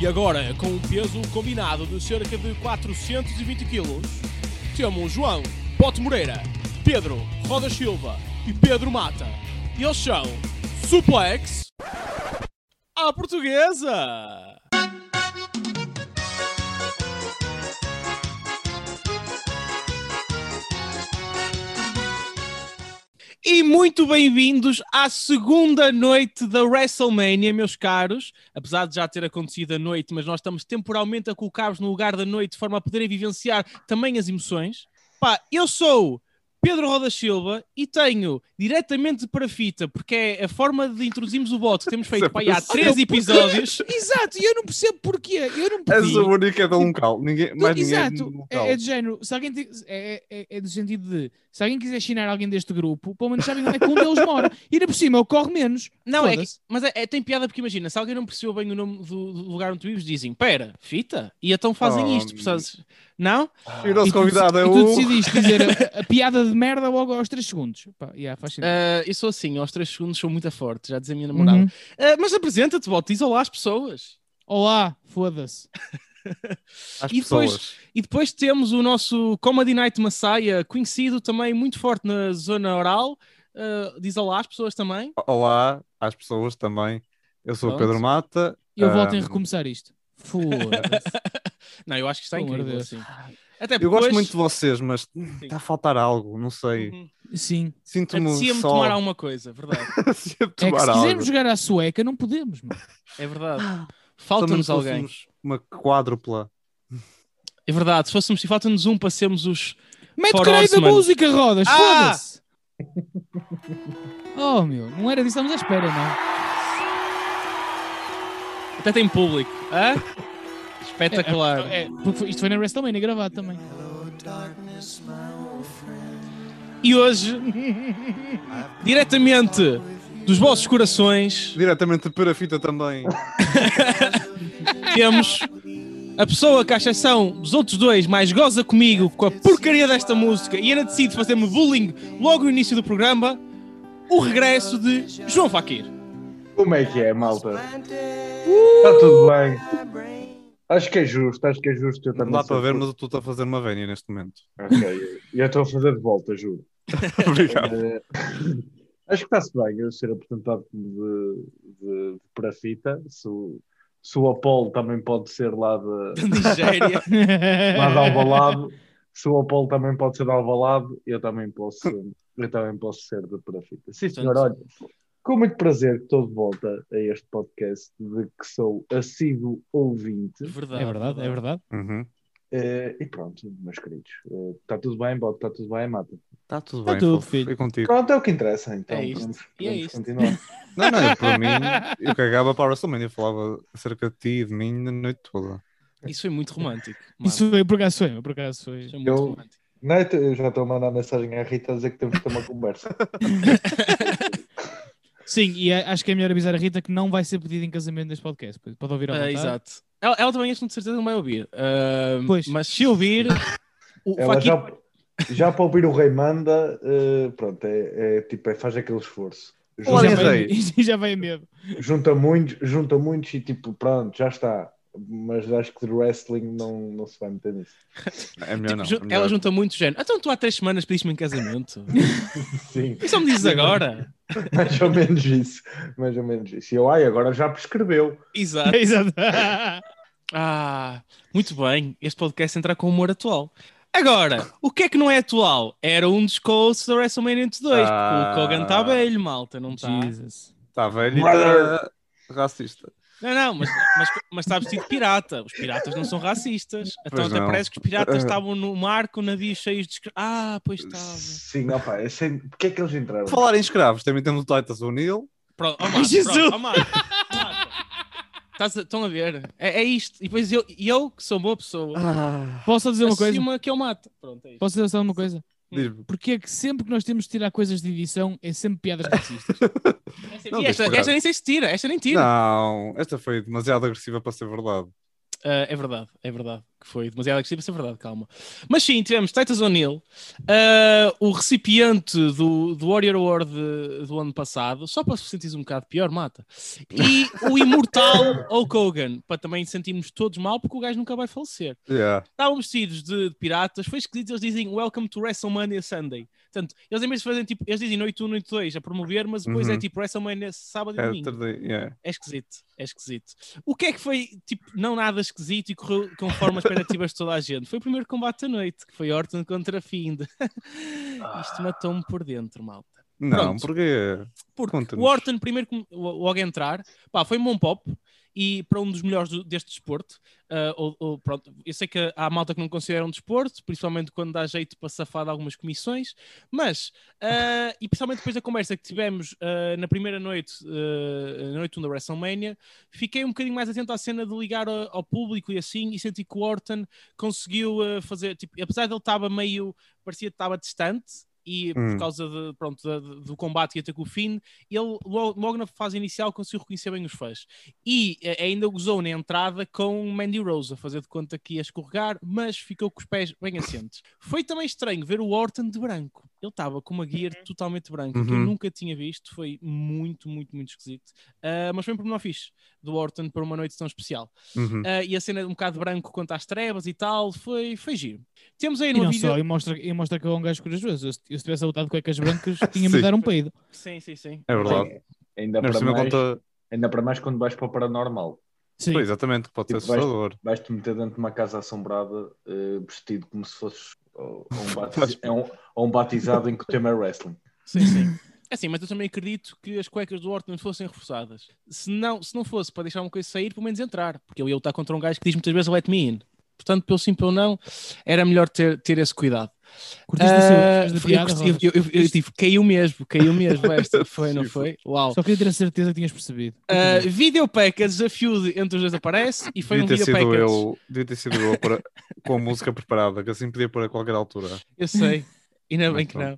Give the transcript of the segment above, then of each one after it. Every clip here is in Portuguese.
E agora, com um peso combinado de cerca de 420 kg, temos João Pote Moreira, Pedro Roda Silva e Pedro Mata. Eles são Suplex à Portuguesa! E muito bem-vindos à segunda noite da WrestleMania, meus caros. Apesar de já ter acontecido a noite, mas nós estamos temporalmente a colocar-vos no lugar da noite de forma a poderem vivenciar também as emoções. Pá, eu sou Pedro Roda Silva e tenho diretamente para fita, porque é a forma de introduzirmos o voto que temos feito pá, aí há três episódios. Exato, e eu não percebo porquê. Eu não És pedi. a única de um local. Ninguém, mais ninguém Exato, no local. é, é de género. Se alguém te- é, é, é do sentido de se alguém quiser chinar alguém deste grupo, pelo menos sabem onde é que um deles mora. E ainda por cima, eu corro menos. Não, é que- mas é, é- tem piada porque imagina, se alguém não percebeu bem o nome do, do lugar onde tu vives, dizem, pera, fita? E então fazem Oh, isto, percebes? Não? E o nosso tu- convidado é e tu o. decidiste dizer a, a piada de merda logo aos 3 segundos. Pá, yeah, faz sentido. Ah, eu sou assim, aos 3 segundos sou muito forte, já dizia a minha namorada. Uhum. Ah, mas apresenta-te, Bote, diz olá às pessoas. Olá, foda-se. E depois-. E depois temos o nosso Comedy Night Messiah, conhecido também muito forte na zona oral. Ah, diz olá às pessoas também. Olá às pessoas também. Eu sou o. Pedro Mata. Eu volto em Ahm, recomeçar isto. Foda-se. Não, eu acho que está de incrível. Deus. assim. Até porque Eu gosto hoje- muito de vocês, mas está a faltar algo, não sei. Uhum. Sim. Sinto-me Apetecia-me só. tomar alguma coisa, verdade. É que se algo. quisermos jogar à sueca, não podemos, mano. É verdade. Também Falta-nos se alguém. fôssemos Uma quádrupla. É verdade, se fôssemos, se falta-nos um para sermos os. Mete creio da música, Rodas, Ah! foda-se. Oh, meu, não era disso que estamos à espera, não. Até tem público. Hã? Espetacular. É, porque foi- isto foi na WrestleMania gravado também. E hoje, diretamente dos vossos corações, Diretamente para a fita também. temos a pessoa que, à exceção dos outros dois, mais goza comigo com a porcaria desta música e ainda decide fazer-me bullying logo no início do programa, o regresso de João Faquir. Como é que é, malta? Está tudo bem. Acho que é justo, acho que é justo. Eu Não também dá para ver, mas tu estás a fazer uma vénia neste momento. Ok, e eu estou a fazer de volta, juro. Obrigado. Eh, acho que está-se bem eu ser apresentado como de, de, de parafita. Se o, se o Apolo também pode ser lá de, Da Nigéria. lá de Alvalade, se o Apolo também pode ser de Alvalade, eu também posso, eu também posso ser de parafita. Sim, senhor, olha. Com muito prazer que estou de volta a este podcast de que sou assíduo ouvinte. Verdade. É verdade, é verdade. Uhum. Eh, e pronto, meus queridos. Está tudo bem, Bob? Está tudo bem, Mata? Está tudo Tá bem, tudo, filho. Foi contigo. Pronto, é o que interessa, então. É isto. Vamos, E é isto. continuar. Não, não, para mim, eu cagava para a WrestleMania, eu falava acerca de ti e de mim a noite toda. Isso foi muito romântico. mano. Isso foi, por acaso foi, por acaso foi. Isso foi muito Eu- romântico. Não, eu já estou a mandar mensagem à Rita a dizer que temos que ter uma conversa. Sim, e a- acho que é melhor avisar a Rita que não vai ser pedido em casamento neste podcast. Pode ouvir à Ah, vontade. exato. Ela, ela também, este, de certeza, não vai ouvir. Ah, Pois. Mas se ouvir, o Ela já, já para ouvir o Rei Manda, eh, pronto, é, é tipo, é, faz aquele esforço. E Junta, já, vai, e já vai a medo. junta muitos, junta muitos e tipo, pronto, já está. Mas acho que de wrestling não, não se vai meter nisso. É melhor tipo, não. é ela junta muito género. Então tu há três semanas pediste-me em casamento. Sim, E só me dizes agora. mais ou menos isso. Mais ou menos isso. E eu, ai, agora já prescreveu. Exato. Exato. Ah, muito bem. Este podcast entra com humor atual. Agora, o que é que não é atual? Era um dos hosts da WrestleMania 2, porque Ah. o Kogan está velho, malta, não está? Jesus. Está velho e está racista. Não, não, mas, mas, mas está vestido de pirata. Os piratas não são racistas. Então Pois até não. parece que os piratas Ah. estavam no mar com navios cheios de... escra- Ah, pois estava. Sim, opa, é sem... porque é que eles entraram? Por falar em escravos, também temos o Titus O'Neill. Pronto, oh, Marco, Jesus! pronto, oh, Marco, Marco. Estás a- Estão a ver? É, é isto. E depois eu, e eu, que sou boa pessoa, Posso só dizer uma coisa? assumo que eu mato. Pronto, é isto. Posso dizer só uma coisa? Diz-me. Porque é que sempre que nós temos de tirar coisas de edição é sempre piadas racistas. Não, e esta, esta nem sei se tira, esta nem tira. Não, esta foi demasiado agressiva para ser verdade. Ah, é verdade, é verdade. Que foi demasiado agressivo, isso é verdade, calma. Mas sim, tivemos Titus O'Neill, uh, o recipiente do, do Warrior Award de- do ano passado, só para se sentir um bocado pior, mata. E o imortal Hulk Hogan, para também sentirmos todos mal, porque o gajo nunca vai falecer. Yeah. Estavam vestidos de, de piratas, foi esquisito, eles dizem Welcome to WrestleMania Sunday. Portanto, eles em vez de fazerem tipo, eles dizem noite 1, noite 2 a promover, mas depois é Uhum. tipo WrestleMania sábado e É, domingo. yeah. É esquisito, é esquisito. O que é que foi, tipo, não nada esquisito e correu conforme as expectativas de toda a gente? Foi o primeiro combate da noite, que foi Orton contra Fiend. Isto matou-me por dentro, malta. Não, Pronto. porque Porque o Orton, primeiro, logo a entrar, pá, foi um bom pop e para um dos melhores deste desporto. ah, ou, ou, pronto, eu sei que há malta que não considera um desporto, principalmente quando dá jeito para safar de algumas comissões, mas, ah, e principalmente depois da conversa que tivemos ah, na primeira noite, na noite 1 da WrestleMania, fiquei um bocadinho mais atento à cena de ligar a- ao público e assim, e senti que o Orton conseguiu fazer, tipo, apesar de ele estava meio, parecia que estava distante, e por Hum. causa de, pronto, da- do combate que ia ter com o Finn, ele logo, logo na fase inicial conseguiu reconhecer bem os fãs. E eh, ainda gozou na entrada com Mandy Rose, a fazer de conta que ia escorregar, mas ficou com os pés bem assentes. Foi também estranho ver o Orton de branco. Ele estava com uma gear totalmente branca, que eu Uhum. nunca tinha visto. Foi muito, muito, muito esquisito. Ah, mas foi um pormenor fixe do Orton para uma noite tão especial. Uhum. Ah, e a cena um bocado branco quanto às trevas e tal, foi, foi giro. Temos aí E no não vídeo... só, e mostra, e mostra que é um gajo corajoso. Eu, se eu se tivesse lutado de cuecas brancas, tinha-me Sim. de dar um peido. Sim, sim, sim. É verdade. Ainda Ainda por para, mais, conta. ainda para mais quando vais para o paranormal. Sim. Pois, exatamente, pode ser Tipo, vais- assustador. Vais-te meter dentro de uma casa assombrada, eh, vestido como se fosses ou- ou um, batiz- é um- ou um batizado em que o tema é wrestling. Sim, sim. É assim, mas eu também acredito que as cuecas do Orton fossem reforçadas. Se não, se não fosse para deixar uma coisa sair, pelo menos entrar. Porque eu ia lutar contra um gajo que diz muitas vezes let me in. Portanto, pelo sim, pelo não, era melhor ter, ter esse cuidado. Curtiste sua eu, piada, eu, eu, eu, eu tive, caiu mesmo, caiu mesmo esta. Foi, não foi? Uau. Só queria ter a certeza que tinhas percebido. Uh, video package, a feud entre os dois aparece e foi Devia um ter video sido package. eu, devia ter sido eu para- com a música preparada, que assim podia pôr a qualquer altura. Eu sei. Ainda bem que não.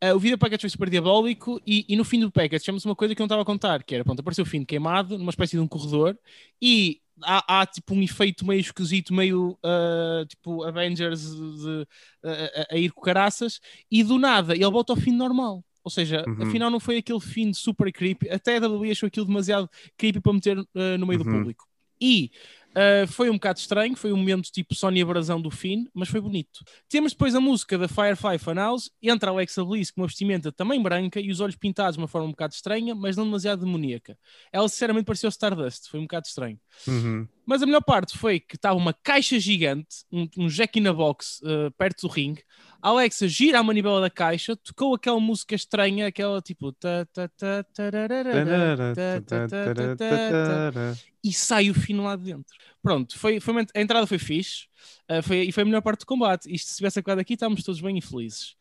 Ah, o vídeo package foi super diabólico e, e no fim do package tivemos uma coisa que eu não estava a contar, que era, pronto, apareceu o fim queimado numa espécie de um corredor e há, há, tipo um efeito meio esquisito, meio ah, tipo Avengers de- a- a, ir com caraças e do nada ele volta ao fim normal. Ou seja, Uhum. afinal não foi aquele fim super creepy, até a WWE achou aquilo demasiado creepy para meter ah, no meio do Uhum. público. E ah, foi um bocado estranho, foi um momento tipo Sónia Brasão do fim, mas foi bonito. Temos depois a música da Firefly Funhouse, entra Alexa Bliss com uma vestimenta também branca e os olhos pintados de uma forma um bocado estranha, mas não demasiado demoníaca. Ela sinceramente pareceu Stardust, foi um bocado estranho. Uhum. Mas a melhor parte foi que estava uma caixa gigante, um, um Jack in a Box uh, perto do ringue. A Alexa gira a manivela da caixa, tocou aquela música estranha, aquela tipo. e sai o fino lá de dentro. Pronto, foi, foi a entrada foi fixe uh, foi, e foi a melhor parte do combate. Isto, se tivesse acabado aqui, estávamos todos bem infelizes.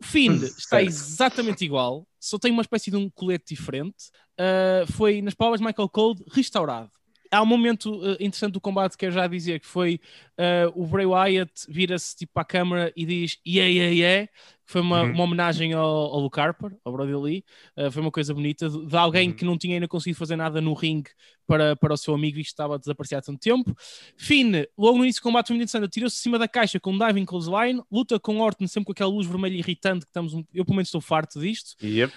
O Find está exatamente igual, só tem uma espécie de um colete diferente. Uh, foi, nas palavras de Michael Cole, restaurado. Há um momento uh, interessante do combate que eu já dizer que foi uh, o Bray Wyatt vira-se tipo para a câmara e diz yeah, yeah, yeah, que foi uma, Uhum. uma homenagem ao, ao Luke Harper, ao Brody Lee. Uh, foi uma coisa bonita de, de alguém Uhum. que não tinha ainda conseguido fazer nada no ringue para, para o seu amigo, visto que estava a desaparecer há tanto tempo. Finn, logo no início do combate, foi muito interessante, tirou-se de cima da caixa com um diving clothesline, luta com Orton sempre com aquela luz vermelha irritante que estamos, eu pelo menos estou farto disto. Yep.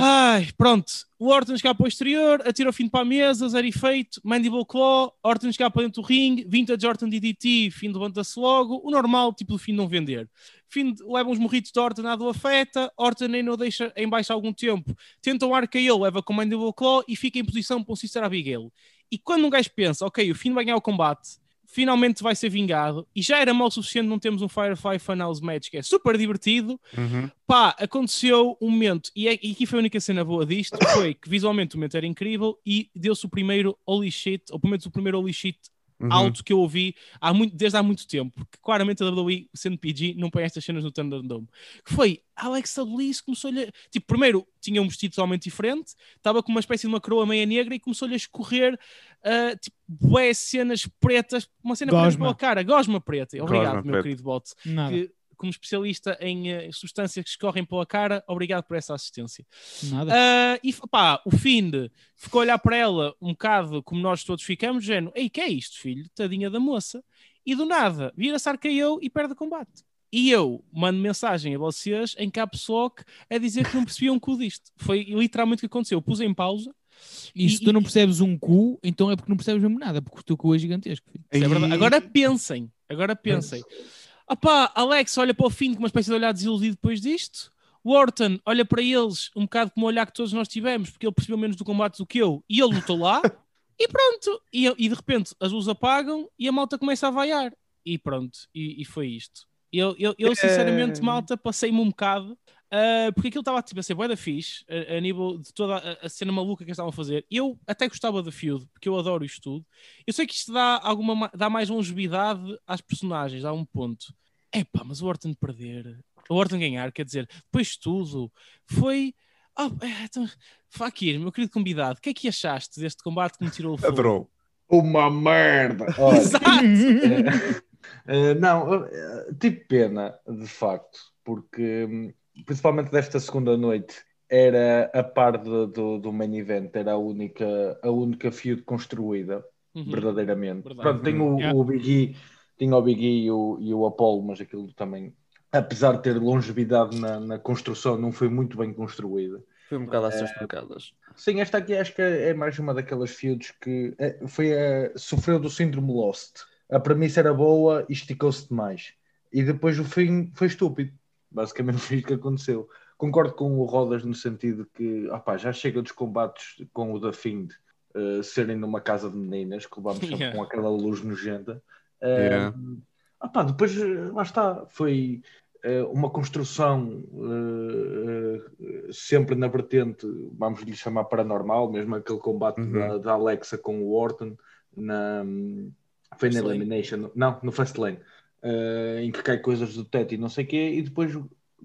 Ai, pronto. O Orton escapa para o exterior, atira o fim para a mesa, zero efeito, Mandible Claw, Orton escapa dentro do ringue, Vintage Orton DDT, fim levanta-se logo, o normal, tipo do fim não vender. Fim leva uns morritos de Orton, nada o afeta, Orton nem o deixa em baixo há algum tempo, tenta um RKO, leva com Mandible Claw e fica em posição para um Sister Abigail. E quando um gajo pensa, ok, o fim vai ganhar o combate, finalmente vai ser vingado, e já era mal o suficiente não termos um Firefly Funhouse match que é super divertido, Uhum. pá, aconteceu um momento, e, é, e aqui foi a única cena boa disto, foi que visualmente o momento era incrível e deu-se o primeiro holy shit, ou pelo menos o primeiro holy shit Uhum. alto que eu ouvi há muito, desde há muito tempo, porque claramente a WWE, sendo PG, não põe estas cenas no Thunderdome. Que foi, a Alexa Bliss começou-lhe, a- tipo, primeiro tinha um vestido totalmente diferente, estava com uma espécie de uma coroa meia negra e começou-lhe a escorrer, ah, tipo, bué cenas pretas, uma cena preta Gosma. pela cara, gosma preta. Obrigado, Gosma meu preta. querido bot Nada, que, como especialista em eh, substâncias que escorrem pela cara, obrigado por essa assistência. nada. Ah, e pá, o Find ficou a olhar para ela um bocado como nós todos ficamos, género, ei, que é isto, filho? Tadinha da moça. e do nada vira-se e perde o combate. E eu mando mensagem a vocês em caps lock a dizer que não percebiam um cu disto. Foi literalmente o que aconteceu. Eu pus em pausa. E se tu não percebes um cu, então é porque não percebes mesmo nada, porque o teu cu é gigantesco. Isso é. Agora pensem, agora pensem. Opá, Alex olha para o fim com uma espécie de olhar desiludido depois disto. Wharton olha para eles um bocado como o olhar que todos nós tivemos, porque ele percebeu menos do combate do que eu, e ele lutou lá, e pronto. E, e de repente as luzes apagam e a malta começa a vaiar. E pronto, e, e foi isto. Eu, eu, eu sinceramente, É. malta, passei-me um bocado, ah, porque aquilo estava tipo, a ser bué da fixe, a, a nível de toda a, a cena maluca que eles estavam a fazer. Eu até gostava da feud, porque eu adoro isto tudo. Eu sei que isto dá, alguma, ma- dá mais longevidade às personagens, dá um ponto. Epá, mas o Orton perder, o Orton ganhar, quer dizer, depois de tudo, foi. Oh, é, então, Fakir, meu querido convidado, o que é que achaste deste combate que me tirou o fogo? Adorou. Uma merda! Exato! Eh, eh, não, tive pena, de facto, porque principalmente desta segunda noite era a par do, do, do main event, era a única, a única feud construída, Uhum. verdadeiramente. Verdade. Pronto, tem o, Yeah. o Big E, tinha o Big E e o, e o Apollo, mas aquilo também, apesar de ter longevidade na, na construção, não foi muito bem construída. Foi um bocado às suas pancadas. Sim, esta aqui acho que é mais uma daquelas feuds que é, foi a- sofreu do síndrome Lost. A premissa era boa e esticou-se demais. E depois o fim foi estúpido. Basicamente foi isso que aconteceu. Concordo com o Rodas no sentido que opá, já chega dos combates com o da Find eh, serem numa casa de meninas, que vamos Yeah. com aquela luz nojenta. Yeah. opá, depois lá está, foi eh, uma construção eh, sempre na vertente, vamos lhe chamar paranormal, mesmo aquele combate Uhum. da, da Alexa com o Orton na, foi na Fastlane. Elimination, não, no Fastlane, em que cai coisas do teto e não sei o quê, e depois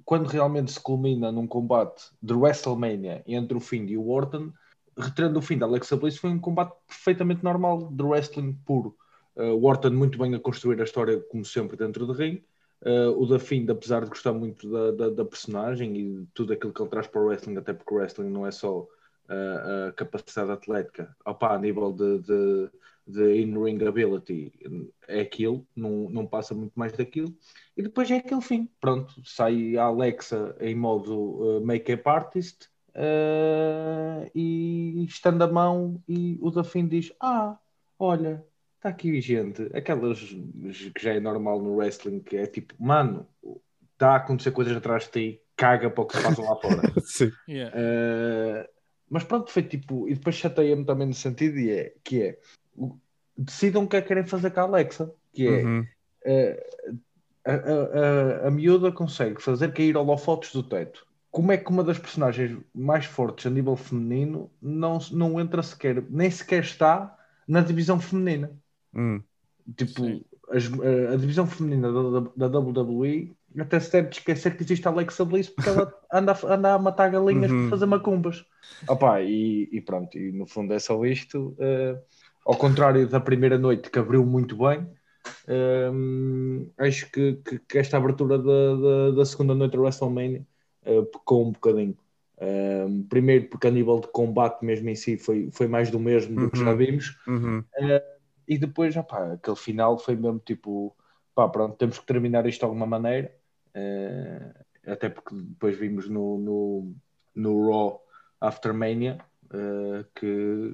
quando realmente se culmina num combate de WrestleMania entre o Find e o Orton, retirando o fim da Alexa Bliss, foi um combate perfeitamente normal de wrestling puro. Uh, o Orton muito bem a construir a história, como sempre, dentro do ring. Uh, o da Find, apesar de gostar muito da, da, da personagem e de tudo aquilo que ele traz para o wrestling, até porque o wrestling não é só uh, a capacidade atlética, opa, a nível de, de, de in-ring ability, é aquilo, não, não passa muito mais daquilo. E depois é aquele fim. Pronto, sai a Alexa em modo uh, make-up artist e estando a mão e o da Finn diz: Ah, olha, está aqui gente, aquelas que já é normal no wrestling, que é tipo, mano, está a acontecer coisas atrás de ti, caga para o que se passa lá fora. Sim. Yeah. Uh, mas pronto, foi tipo, e depois chateia-me também no sentido e é, que é decidam o que é que querem fazer com a Alexa, que é Uhum. uh, a, a, a, a miúda consegue fazer cair holofotes do teto. Como é que uma das personagens mais fortes a nível feminino não, não entra sequer, nem sequer está na divisão feminina? Hum. Tipo, as- a, a divisão feminina da, da WWE até se deve esquecer que existe a Alexa Bliss porque ela anda, a- anda a matar galinhas Uhum. para fazer macumbas. Opa, e, e pronto, e no fundo é só isto. eh, ao contrário da primeira noite que abriu muito bem, ehm, acho que, que- que esta abertura da, da, da segunda noite da WrestleMania eh, pecou um bocadinho. Ehm, primeiro porque a nível de combate mesmo em si foi, foi mais do mesmo do que já Uhum. vimos Uhum. E depois, opá, aquele final foi mesmo tipo, pá, pronto, temos que terminar isto de alguma maneira, eh, até porque depois vimos no, no, no Raw After Mania, eh, que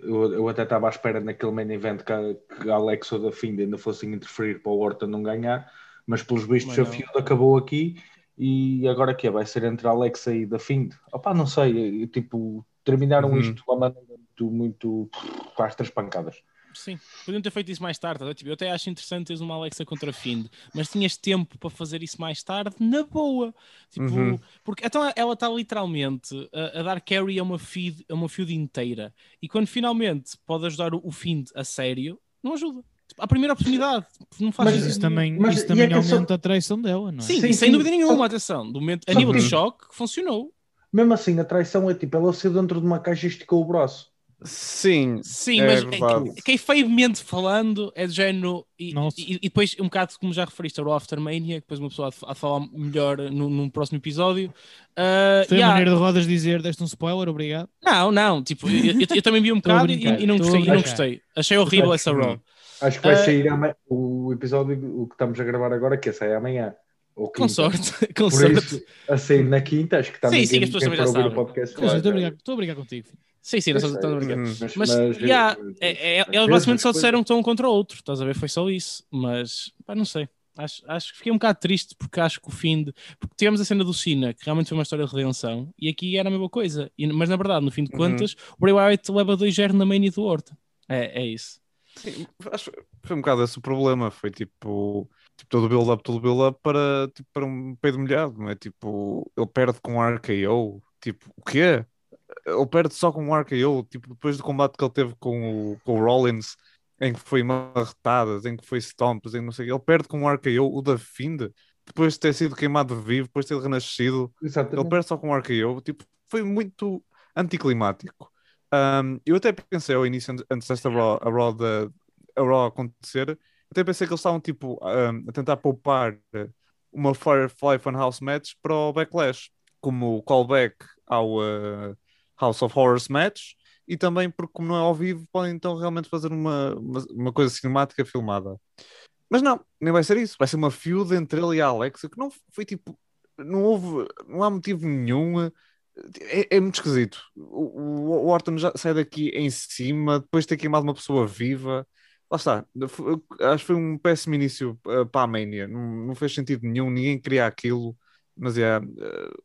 eu, eu até estava à espera naquele main event que a, que Alex ou da Find ainda fossem interferir para o Orton não ganhar, mas pelos vistos a feud acabou aqui e agora que é? Vai ser entre a Alexa e da Find? Opá, não sei, eh, tipo, terminaram Uhum. isto de uma maneira muito, muito, pá, as três pancadas. Sim, podiam ter feito isso mais tarde. eu até acho interessante teres uma Alexa contra a Find, mas tinhas tempo para fazer isso mais tarde, na boa. Tipo, Uhum. porque então ela está literalmente a, a dar carry a uma, feed, a uma feud inteira. E quando finalmente pode ajudar o, o Find a sério, não ajuda. Tipo, à primeira oportunidade, não faz Mas isso também, Mas- isso também é aumenta a traição dela, não é? Sim, Sim, e sem sim. dúvida nenhuma, Só- atenção. Do momento, a nível de que- choque, funcionou. Mesmo assim, a traição é tipo, ela saiu dentro de uma caixa e esticou o braço. Sim, Sim, É mas verdade. é, quem feiomente falando é do género. E, e, e depois, um bocado como já referiste ao Aftermania, que depois uma pessoa de- de falar melhor no, num próximo episódio. Ah, Foi a yeah, maneira de Rodas dizer, deste um spoiler, obrigado. Não, não, tipo, eu, eu- eu também vi um a bocado e, e não a gostei, e não gostei. Achei horrível essa Hum. Raw. Acho que vai Ah. sair o episódio o que estamos a gravar agora, que sai amanhã. Ou Com quinta. sorte, com Por sorte. isso, a sair na quinta, acho que também Sim, sim, as pessoas também já sabem. Estou a brincar- contigo. Sim, sim, nós estamos a brincar. Uhum. Mas, Mas, mas, yeah, é, é, eles basicamente as só disseram que estão um contra o outro, estás a ver? Foi só isso. Mas, pá, não sei. Acho, acho que fiquei um bocado triste porque acho que o fim de. Porque tivemos a cena do Cena, que realmente foi uma história de redenção, e aqui era a mesma coisa. E- mas na verdade, no fim de Uhum. contas, o Bray Wyatt leva 2-0 na main e do Horta. É, é isso. Sim, acho que foi um bocado esse o problema. Foi tipo, tipo todo o build-up, todo o build-up para, tipo, para um peido molhado, não é? Tipo, ele perde com um RKO. Tipo, o quê? Ele perde só com um RKO. Tipo, depois do combate que ele teve com o, com o Rollins, em que foi marretadas, em que foi stomps, em não sei. Ele perde com um RKO, o da Find, depois de ter sido queimado vivo, depois de ter renascido. Ele Exatamente. perde só com um RKO, tipo, foi muito anticlimático. Um, eu até pensei ao início, antes- desta Raw, a Raw, da, a Raw acontecer, até pensei que eles estavam tipo, um, a tentar poupar uma Firefly Funhouse match para o Backlash, como callback ao uh, House of Horrors match, e também porque, como não é ao vivo, podem então realmente fazer uma, uma, uma coisa cinemática filmada. Mas não, nem vai ser isso. Vai ser uma feud entre ele e a Alexa, que não foi tipo. Não houve. Não há motivo nenhum. É, é muito esquisito. O, o, o Orton já sai daqui em cima, depois de ter queimado uma pessoa viva. Lá está. Acho que foi um péssimo início uh, para a Mania. Não, não fez sentido nenhum. Ninguém queria aquilo. Mas é. Uh,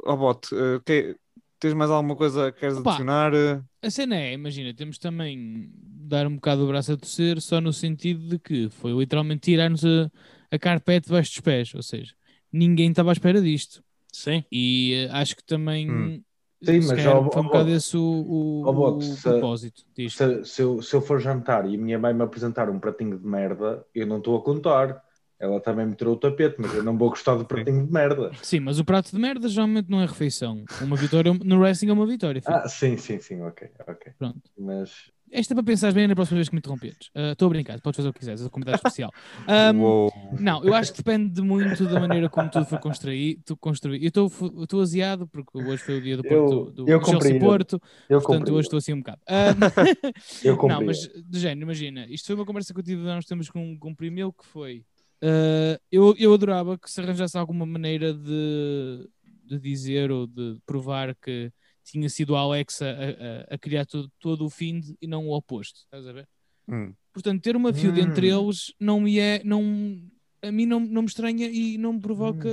Robot, uh, que- tens mais alguma coisa que queres Opa. adicionar? A cena é, imagina, temos também dar um bocado o braço a torcer, só no sentido de que foi literalmente tirar-nos a, a carpete debaixo dos pés, ou seja, ninguém estava à espera disto. Sim. E eh, acho que também Hum. Sim, mas, ó, foi um bocado esse o, o, o se- propósito disto. Se, se eu, se eu for jantar e a minha mãe me apresentar um pratinho de merda, eu não estou a contar. Ela também me tirou o tapete, mas eu não vou gostar do pratinho de merda. Sim, mas o prato de merda geralmente não é refeição. Uma vitória no wrestling é uma vitória. filho. Ah, sim, sim, sim, ok, ok. Pronto. Mas Esta é para pensares bem na próxima vez que me interromperes. Ah, Estou a brincar, podes fazer o que quiseres, é um convidado especial. Uou. Não, eu acho que depende muito da maneira como tudo foi construído. Tu construí. Eu estou- eu aziado porque hoje foi o dia do, Eu- Porto, do, eu do Chelsea compreendo. Porto, eu portanto hoje estou assim um bocado. Eu não, comprei. mas de género, imagina, isto foi uma conversa que eu tive há uns tempos com, com um primo meu que foi. ah, eu, eu adorava que se arranjasse alguma maneira de, de dizer ou de provar que tinha sido a Alexa a, a- a criar todo, todo o fim e não o oposto. Estás a ver? Hum. Portanto, ter uma feud entre Hum. eles não me é. Não, a mim não, não me estranha e não me provoca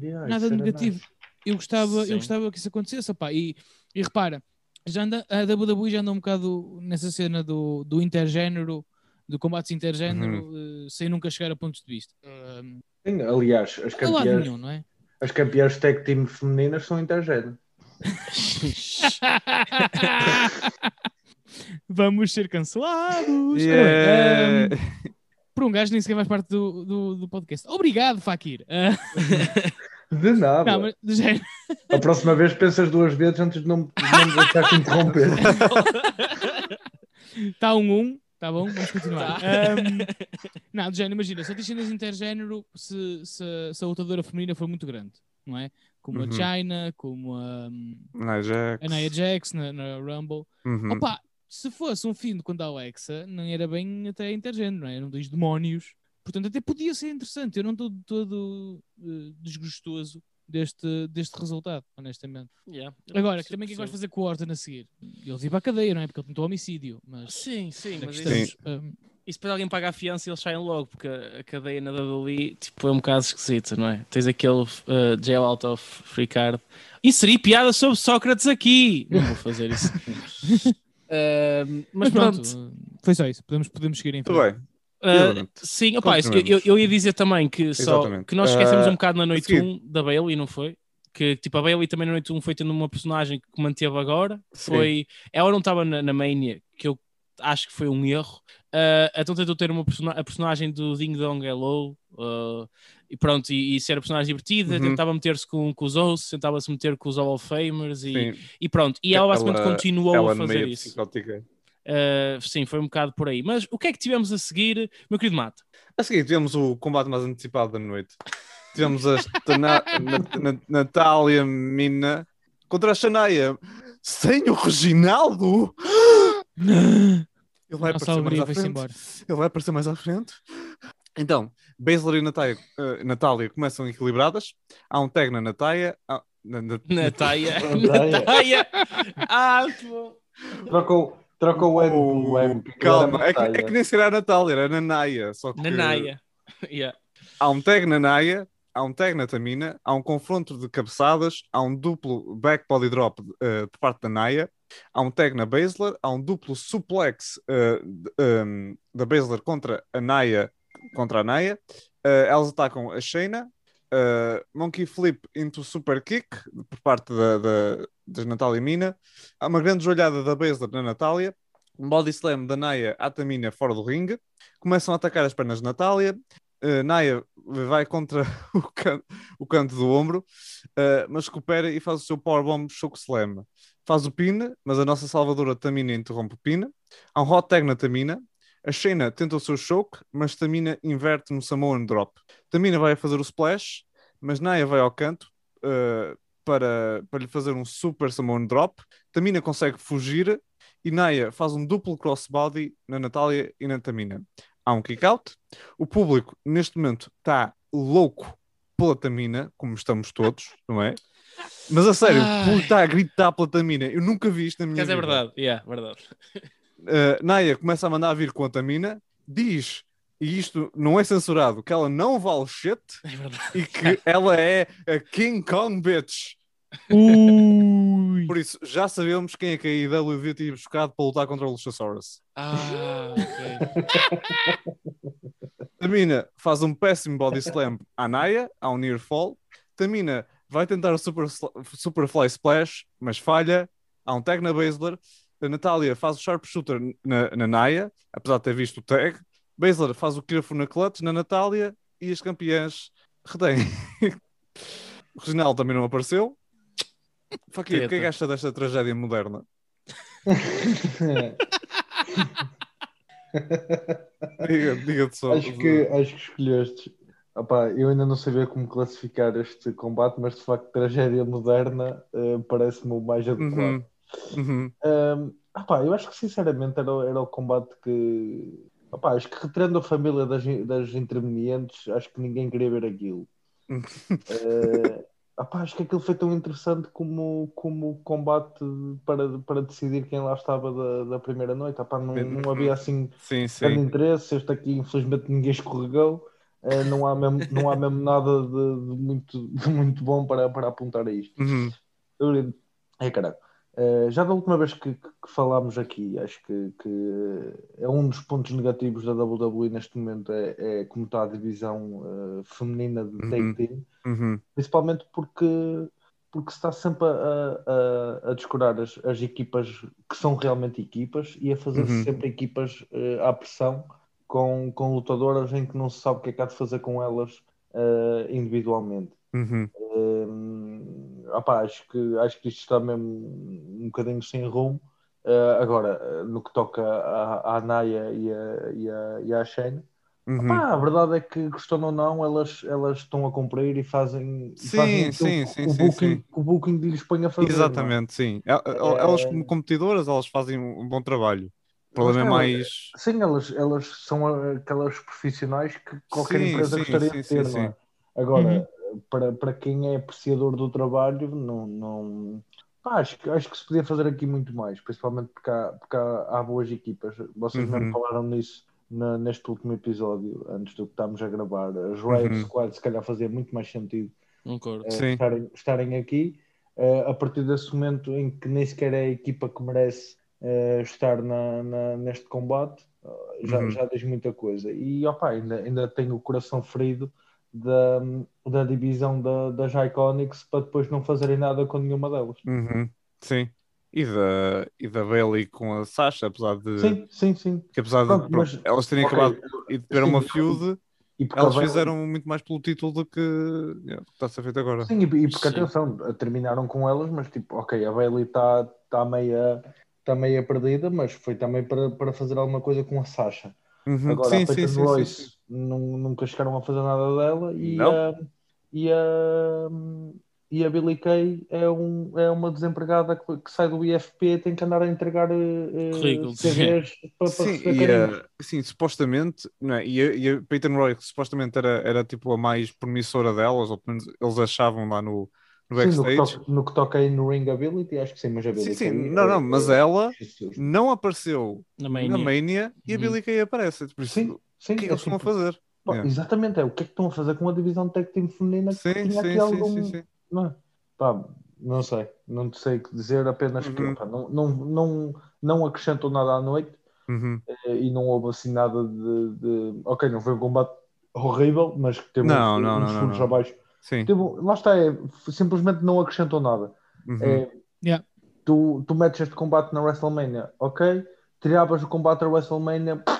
Yeah, nada negativo. nice. Eu gostava, Sim. eu gostava que isso acontecesse. opá, e, e repara, já anda, a WWE já anda um bocado nessa cena do, do intergénero, do combates intergénero, Uhum. eh, sem nunca chegar a pontos de vista. Um, Sim, aliás, as campeãs, nenhum, não é? as campeãs tag team femininas são intergénero. Vamos ser cancelados. Yeah. um, por um gajo nem sequer faz parte do, do, do podcast. Obrigado, Fakir. Ah, De nada. não, mas de género. A próxima vez pensas duas vezes antes de não, de não me deixar te interromper. Está um 1, tá bom? Vamos continuar. Ahm, não, de género, imagina, se a cenas intergénero, se, se, se a lutadora feminina for muito grande, não é? Como a Uhum. China, como a, Nia Jax. a Nia Jax na, na Rumble. Uhum. Opa, se fosse um fim de quando a Alexa, não era bem até intergénero, não é? Eram dois demónios. Portanto, até podia ser interessante. Eu não estou todo eh, desgostoso deste, deste resultado, honestamente. Yeah. Agora, Sim, também o que é que vais fazer com o Orton a seguir? Eles ir para a cadeia, não é? Porque ele tentou homicídio, mas... Sim, sim, mas que isso, estamos, hum, isso depois alguém paga a fiança e eles saem logo, porque a cadeia na WWE tipo, é um bocado esquisita, não é? Tens aquele uh, jail out of free card. Inseri piada sobre Sócrates aqui! Não vou fazer isso. Uh, mas Mas pronto, pronto, foi só isso. Podemos, podemos seguir em Tudo frente. bem. Uh, sim, opa, isso, eu, eu- ia dizer também que, só, Exatamente. que nós esquecemos Uh, um bocado na noite seguir. 1 da Bailey, não foi? Que tipo, a Bailey também na noite 1 foi tendo uma personagem que manteve agora. Sim. Foi, ela não estava na, na Mania, que eu acho que foi um erro. Uh, então tentou ter uma persona a personagem do Ding Dong Hello. uh, e pronto, e, e ser a personagem divertida, Uhum. tentava meter-se com, com os hosts, tentava-se meter com os Hall of Famers e, e pronto. E ela basicamente Ela- continuou Ela a fazer isso. Uh, sim, foi um bocado por aí. Mas o que é que tivemos a seguir, meu querido Mato? A seguir, tivemos o combate mais antecipado da noite. Tivemos a Na- Na- Na- Natália Mina contra a Shania. Sem o Reginaldo? Ele vai Nossa aparecer mais à frente. embora. Ele vai aparecer mais à frente. Então, Baszler e Natália, eh, Natália começam equilibradas. Há um tag na Natália. há- na- na- Natália. Natália. Ah. Trocou, trocou o M Oh, M. porque calma, era é que, é que nem seria a Natália, era a Nanaia. Só que Nanaia. Yeah. há um tag na Naya, há um tag na Tamina, há um confronto de cabeçadas, há um duplo back body drop eh, por parte da Naya, há um tag na Baszler, há um duplo suplex eh, de- ehm, da Baszler contra a Naya, contra a Naya. Eh, elas atacam a Shayna, eh, Monkey Flip into Super Kick por parte da, da, das Natália e Mina. Há uma grande joelhada da Baszler na Natália. Um body slam da Naya à Tamina fora do ringue. Começam a atacar as pernas de Natália. Uh, Naya vai contra o, can- o canto do ombro, uh, mas recupera e faz o seu powerbomb choke slam. Faz o pin, mas a nossa salvadora Tamina interrompe o pin. Há um hot tag na Tamina. A Shayna tenta o seu choke, mas Tamina inverte no Samoan drop. Tamina vai fazer o splash, mas Naya vai ao canto uh, para, para lhe fazer um super Samoan drop. Tamina consegue fugir e Naya faz um duplo crossbody na Natália e na Tamina. Há um kick out. O público, neste momento, está louco pela Tamina, como estamos todos, não é? Mas a sério, o público está a gritar pela Tamina. Eu nunca vi isto na minha Mas é vida. verdade. Yeah, verdade. Uh, Naya começa a mandar vir com a Tamina, diz, e isto não é censurado, que ela não vale shit É verdade. e que ela é a King Kong bitch. Ui. Por isso, já sabemos quem é que a IW devia ter buscado para lutar contra o Luchasaurus. Ah, ok. Tamina faz um péssimo body slam à Naya, há um near fall. Tamina vai tentar o super, super fly splash, mas falha. Há um tag na Baszler. A Natália faz o sharpshooter na, na Naya, apesar de ter visto o tag. Baszler faz o Kirafuna clutch na Natália e as campeãs retêm. o Reginaldo também não apareceu. Fakir, o que é que acha desta tragédia moderna? Diga, diga-te só. acho, que, acho que escolheste. Opá, eu ainda não sabia como classificar este combate, mas de facto, tragédia moderna eh, parece-me o mais adequado. Uhum, uhum. Um, opá, eu acho que sinceramente era, o- era o combate que. Opá, acho que retirando a família das, das intervenientes, acho que ninguém queria ver aquilo. Eh, opá, acho que aquilo foi tão interessante como, como o combate para, para decidir quem lá estava da, da primeira noite. Opá, não, não havia assim Sim, grande sim. interesse. Este aqui, infelizmente, ninguém escorregou. Eh, não, há mesmo, não há mesmo nada de, de muito, de muito bom para, para apontar a isto. Uhum. É caralho. Eh, já da última vez que, que- que falámos aqui, acho que, que é um dos pontos negativos da WWE neste momento é, é como está a divisão eh, feminina de Uhum. tag team, Uhum. principalmente porque, porque se está sempre a, a, a descurar as, as equipas que são realmente equipas e a fazer Uhum. sempre equipas eh, à pressão com, com lutadoras em que não se sabe o que é que há de fazer com elas individualmente. Uhum. Opá, acho, que, acho que isto está mesmo um bocadinho sem rumo. Uh, agora, uh, no que toca à, à Naya e à e a, e à Shane, Uhum. opá, a verdade é que, gostando ou não, elas, elas estão a cumprir e fazem, Sim, fazem sim, que sim, o, sim, booking, sim. o booking lhes põe a fazer. é? Exatamente, sim. El- Elas, como competidoras, elas fazem um bom trabalho. O problema é mais. Sim, elas, elas são aquelas profissionais que qualquer Sim, empresa sim, gostaria sim, de ter, é? sim. Agora, para, para quem é apreciador do trabalho, não, não... Pá, acho, que- acho que se podia fazer aqui muito mais, principalmente porque há, porque há, há boas equipas. Vocês Uhum. mesmo falaram nisso na- neste último episódio, antes do que estamos a gravar. As Riot Uhum. Squad, se calhar, fazia muito mais sentido eh, estarem, estarem aqui. Eh, a partir desse momento em que nem sequer é a equipa que merece eh, estar na, na- neste combate, já, Uhum. já diz muita coisa. E opa, ainda, ainda tenho o coração ferido da, da divisão da, das Iconics para depois não fazerem nada com nenhuma delas. Uhum. Sim. E da, e da Bailey com a Sasha, apesar de. Sim, sim, sim. Que apesar de Pronto, pronto, mas- elas terem Ok, acabado e de ter uma feud, elas a Bayley- fizeram muito mais pelo título do que yeah, está a ser feito agora. Sim, e, e porque Sim. atenção, terminaram com elas, mas tipo, ok, a Bailey está tá meia, tá meia perdida, mas foi também para, para fazer alguma coisa com a Sasha. Uhum. Agora, Sim, a sim, Peyton sim, Royce nu- nunca chegaram a fazer nada dela e, Não. a, e, a, e a Billy Kay é, um, é uma desempregada que, que sai do IFP e tem que andar a entregar uh, Currículos. CVs para, para Sim, receber e, eh, sim, supostamente, não é? e, a, e a Peyton Roy, que supostamente era, era tipo a mais promissora delas, ou pelo menos eles achavam lá no, no Sim, no, que backstage. toca, no que toca aí no Ring Ability, acho que sim, mas a Billy Sim, sim, Kay não, é- não, mas é- ela não apareceu Na na Mania. Mania e a Uhum. Billy Kay aparece. Por isso, Sim, sim. o que é que é eles estão a fazer? pá, Yeah. Exatamente, é o que é que estão a fazer com a divisão de tag team feminina que Sim, tinha sim, aqui sim, algum. sim, sim. Não, é? Pá, não sei, não sei o que dizer, apenas que Uhum. pá, não, não, não, não acrescentou nada à noite Uhum. eh, e não houve assim nada de, de- Ok, não foi um combate horrível, mas que teve Não, uns, não, uns furos não. abaixo. Sim. Teve, lá está, é, simplesmente não acrescentou nada. Uhum. É, Yeah. tu, tu metes este combate na WrestleMania, ok? Tiravas o combate da WrestleMania, pff,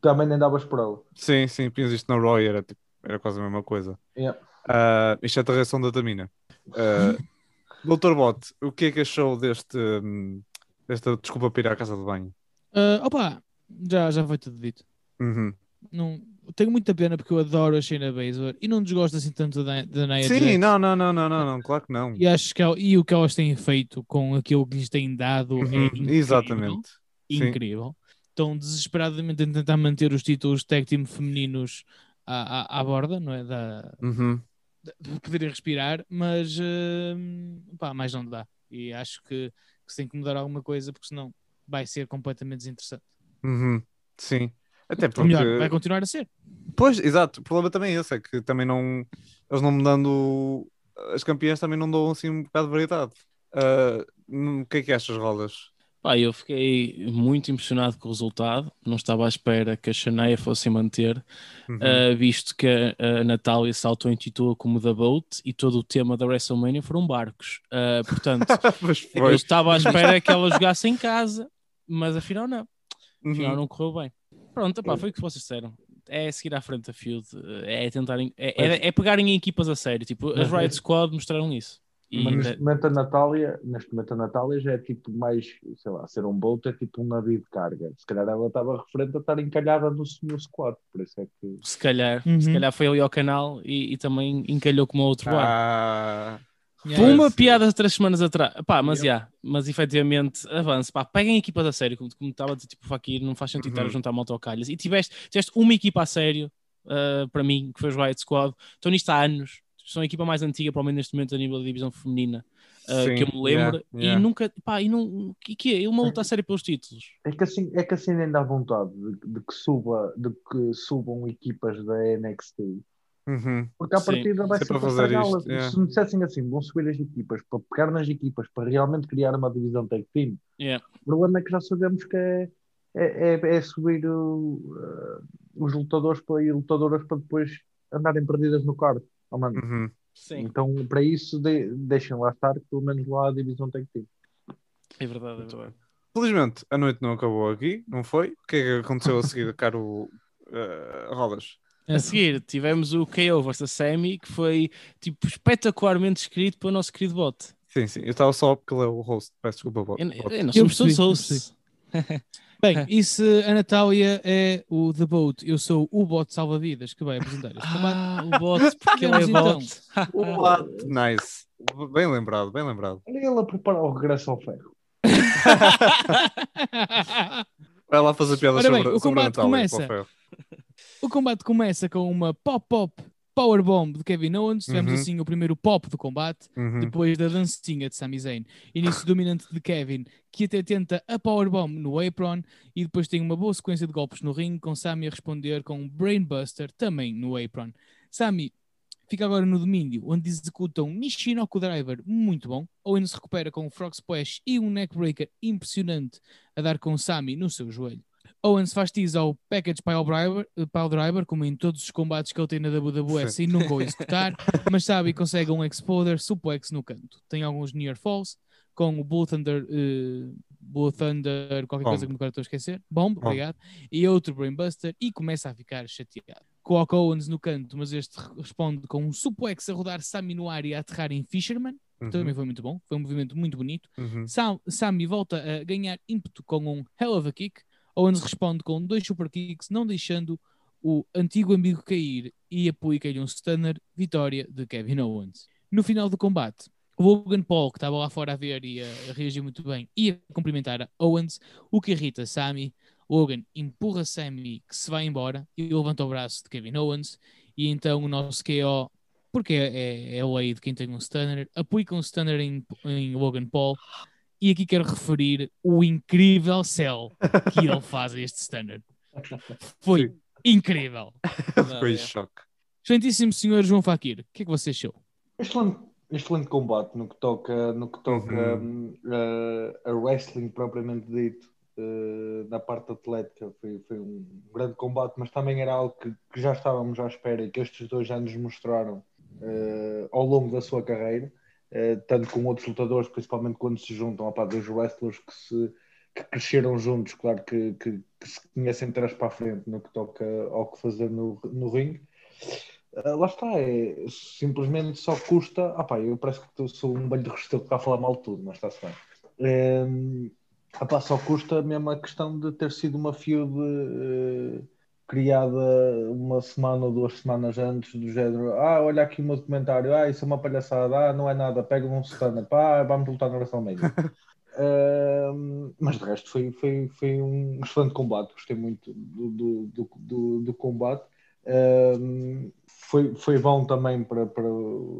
também nem davas por ela. Sim, sim, pinhas isto na Roy, era, tipo, era quase a mesma coisa. Yeah. Ah, exceto a reação da Tamina. Ah, Doutor Bot, o que é que achou deste, hum, desta desculpa para ir à casa de banho? Ah, opa, já, já foi tudo dito. Uhum. Não, tenho muita pena porque eu adoro a Shayna Baszler e não desgosto assim tanto da, da Nia Sim, Jax. não, não, não, não, não, não, claro que não. E acho que e o que elas têm feito com aquilo que lhes têm dado é Uhum, incrível. Exatamente. Incrível. Estão desesperadamente a tentar manter os títulos tag team femininos à, à, à borda, não é? Da, Uhum. de poderem respirar, mas hum, pá, mais não dá. E acho que, que se tem que mudar alguma coisa, porque senão vai ser completamente desinteressante. Uhum. Sim. Até porque. melhor, vai continuar a ser. Pois, exato. O problema também é esse, é que também não. Eles não mudando. As campeãs também não dão assim um bocado de variedade. Hum, o que é que achas, Rodas? Pá, eu fiquei muito impressionado com o resultado. Não estava à espera que a Shania fosse manter, Uhum. uh, visto que a, a Natália se auto-intitula como The Boat e todo o tema da WrestleMania foram barcos. Uh, portanto, eu estava à espera que ela jogasse em casa, mas afinal não. Afinal Uhum. não correu bem. Pronto, foi o que vocês disseram. É seguir à frente da Field, é tentarem, é, é, é pegarem em equipas a sério. Tipo, as Mas- Riot Squad mostraram isso. E Mas neste momento a Natália, neste momento a Natália já é tipo mais, sei lá, ser um bolt é tipo um navio de carga. Se calhar ela estava referente a estar encalhada no, no squad, por isso é que se calhar, Uhum. se calhar foi ali ao canal e, e também encalhou como outro barco. Ah, Yeah. Foi uma piada de três semanas atrás. Pá, mas já, mas efetivamente, avance, pá, peguem equipas a sério, como, como estava a dizer, tipo, Fakir, não faz sentido estar a Uhum. juntar malta ao calhas. E tiveste, tiveste uma equipa a sério, ah, para mim, que foi os Riot Squad. Estão nisto há anos, são a equipa mais antiga, provavelmente neste momento, a nível da divisão feminina, ah, Sim, que eu me lembro. yeah, yeah. E nunca, pá, e não, que, que é? Uma luta a sério pelos títulos. é que assim, é que assim nem dá vontade de, de que suba, de que subam equipas da NXT. uhum. Porque à Sim, partida vai se é ser para isto, yeah. Se me dissessem assim, vão subir as equipas para pegar nas equipas para realmente criar uma divisão tag team, Yeah. o problema é que já sabemos que é, é, é, é subir o, uh, os lutadores para, e lutadoras para depois andarem perdidas no card. Mano. Uhum. Sim, Então, para isso, de, deixem lá estar, que pelo menos lá a divisão tag team. é verdade, é verdade. Felizmente a noite não acabou aqui, não foi? O que é que aconteceu a seguir, caro uh, Rodas? É, A seguir, tivemos o KO vs Sammy, que foi tipo espetacularmente escrito para o nosso querido bot. Sim, sim, eu estava só porque ele é o host. Peço desculpa, bot. Eu, eu, Eu somos todos hosts. Bem, e se a Natália é o The Boat, eu sou o bot salva-vidas que vai apresentar este combate. Ah, o bot, porque ele é então. bot. What? Nice. Bem lembrado, bem lembrado. Olha ele a preparar o regresso ao ferro. Vai lá fazer piadas Ora bem, sobre, o sobre a combate Natália. começa. para o ferro. O combate começa com uma pop-pop powerbomb de Kevin Owens. Tivemos Uhum. assim o primeiro pop do combate, Uhum. depois da dancinha de Sami Zayn. Início dominante de Kevin, que até tenta a powerbomb no apron e depois tem uma boa sequência de golpes no ringue, com Sami a responder com um brainbuster também no apron. Sami fica agora no domínio, onde executa um Nishinoku Driver muito bom. Owens recupera com um Frog Splash e um Neckbreaker impressionante a dar com Sami no seu joelho. Owens faz tease ao Package Pile Driver, eh, Pile Driver, como em todos os combates que ele tem na WWS e nunca o executar, mas sabe e consegue um Exploder Suplex no canto. Tem alguns Near Falls, com o Bull Thunder, eh, Bull Thunder, qualquer Bomb. coisa que me estou a esquecer, Bomb, Bomb. obrigado, e outro Brainbuster, e começa a ficar chateado. Coloca Owens no canto, mas este re- responde com um Suplex a rodar Sami no ar e a aterrar em Fisherman, Uhum. também foi muito bom, foi um movimento muito bonito. Uhum. Sam, Sami volta a ganhar ímpeto com um Hell of a Kick. Owens responde com dois super kicks, não deixando o antigo amigo cair e aplica-lhe um stunner. Vitória de Kevin Owens. No final do combate, o Logan Paul, que estava lá fora a ver e a, a reagir muito bem, ia cumprimentar a Owens, o que irrita Sammy. Logan empurra Sammy, que se vai embora, e levanta o braço de Kevin Owens. E então o nosso KO, porque é, é, é a lei de quem tem um stunner, aplica um stunner em, em Logan Paul. E aqui quero referir o incrível cell que ele faz a este stunner. Foi incrível. Foi é. choque. Excelentíssimo senhor João Fakir, o que é que você achou? Excelente, excelente combate no que toca, no que toca Uhum. hum, a, a wrestling propriamente dito. eh, na parte atlética foi, foi um grande combate, mas também era algo que, que já estávamos à espera e que estes dois já nos mostraram eh, ao longo da sua carreira, eh, tanto com outros lutadores, principalmente quando se juntam opá, dois wrestlers que, se, que cresceram juntos, claro que, que, que se conhecem trás para a frente no que toca ao que fazer no, no ringue. Ah, lá está, é, simplesmente só custa. Ah, pá, eu parece que sou um banho de restelo que está a falar mal de tudo, mas está-se bem. Ehm, ah, pá, só custa mesmo a questão de ter sido uma feud eh, criada uma semana ou duas semanas antes, do género: ah, olha aqui o meu documentário, ah, isso é uma palhaçada, ah, não é nada, pega um stunner, pá, vamos lutar na WrestleMania. Ehm, mas de resto foi, foi, foi um excelente combate, gostei muito do, do, do, do, do combate. Ehm, foi, foi bom também para, para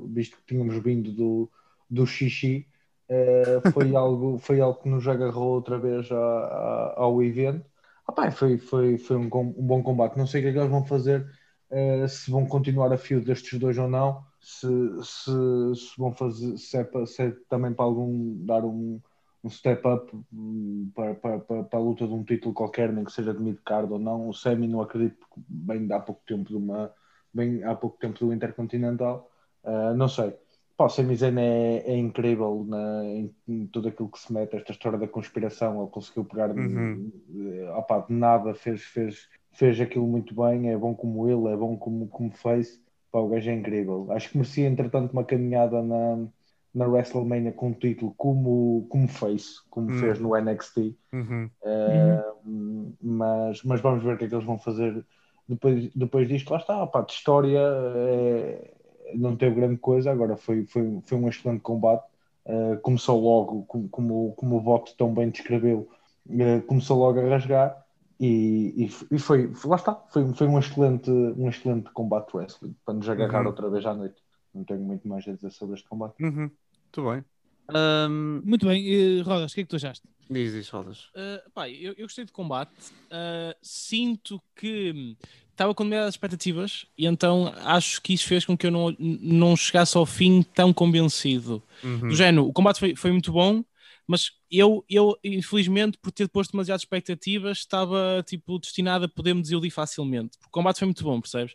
visto que tínhamos vindo do, do xixi, eh, foi, algo, foi algo que nos agarrou outra vez a- a- ao evento. Pá, foi, foi, foi um, um bom combate. Não sei o que é que eles vão fazer, eh, se vão continuar a fio destes dois ou não, se, se, se vão fazer, se é, pa- se é também para algum dar um, um step up hum, para, para, para, para a luta de um título qualquer, nem que seja de mid-card ou não. O Semi não acredito, bem há pouco tempo de uma bem há pouco tempo do Intercontinental. Ah, não sei. Pá, o Sami Zayn é, é incrível na, em, em tudo aquilo que se mete, esta história da conspiração. Ele conseguiu pegar Uhum. eh, opá, de nada, fez, fez, fez aquilo muito bem. É bom como ele, é bom como, como fez. Pá, o gajo é incrível. Acho que merecia, entretanto, uma caminhada na, na WrestleMania com um título como, como fez, como Hum. fez no NXT. Uhum. Uh, mas, mas vamos ver o que é que eles vão fazer depois, depois disto. Lá está, pá, de história é, não teve grande coisa. Agora foi, foi, foi um excelente combate. Uh, começou logo, como, como, como o Vox tão bem descreveu, uh, começou logo a rasgar. E, e, e foi, lá está, foi, foi um, excelente, um excelente combate wrestling para nos agarrar Uhum. outra vez à noite. Não tenho muito mais a dizer sobre este combate. Uhum. Muito bem. Ahm, Muito bem, eh, Rodas, o que é que tu achaste? diz isso, Rodas. Uh, pá, eu, eu gostei de combate. Uh, sinto que estava com demasiadas expectativas e então acho que isso fez com que eu não, não chegasse ao fim tão convencido. Uhum. Do género, o combate foi, foi muito bom, mas eu, eu, infelizmente, por ter posto demasiadas expectativas, estava tipo, destinado a poder me desiludir facilmente. Porque o combate foi muito bom, percebes?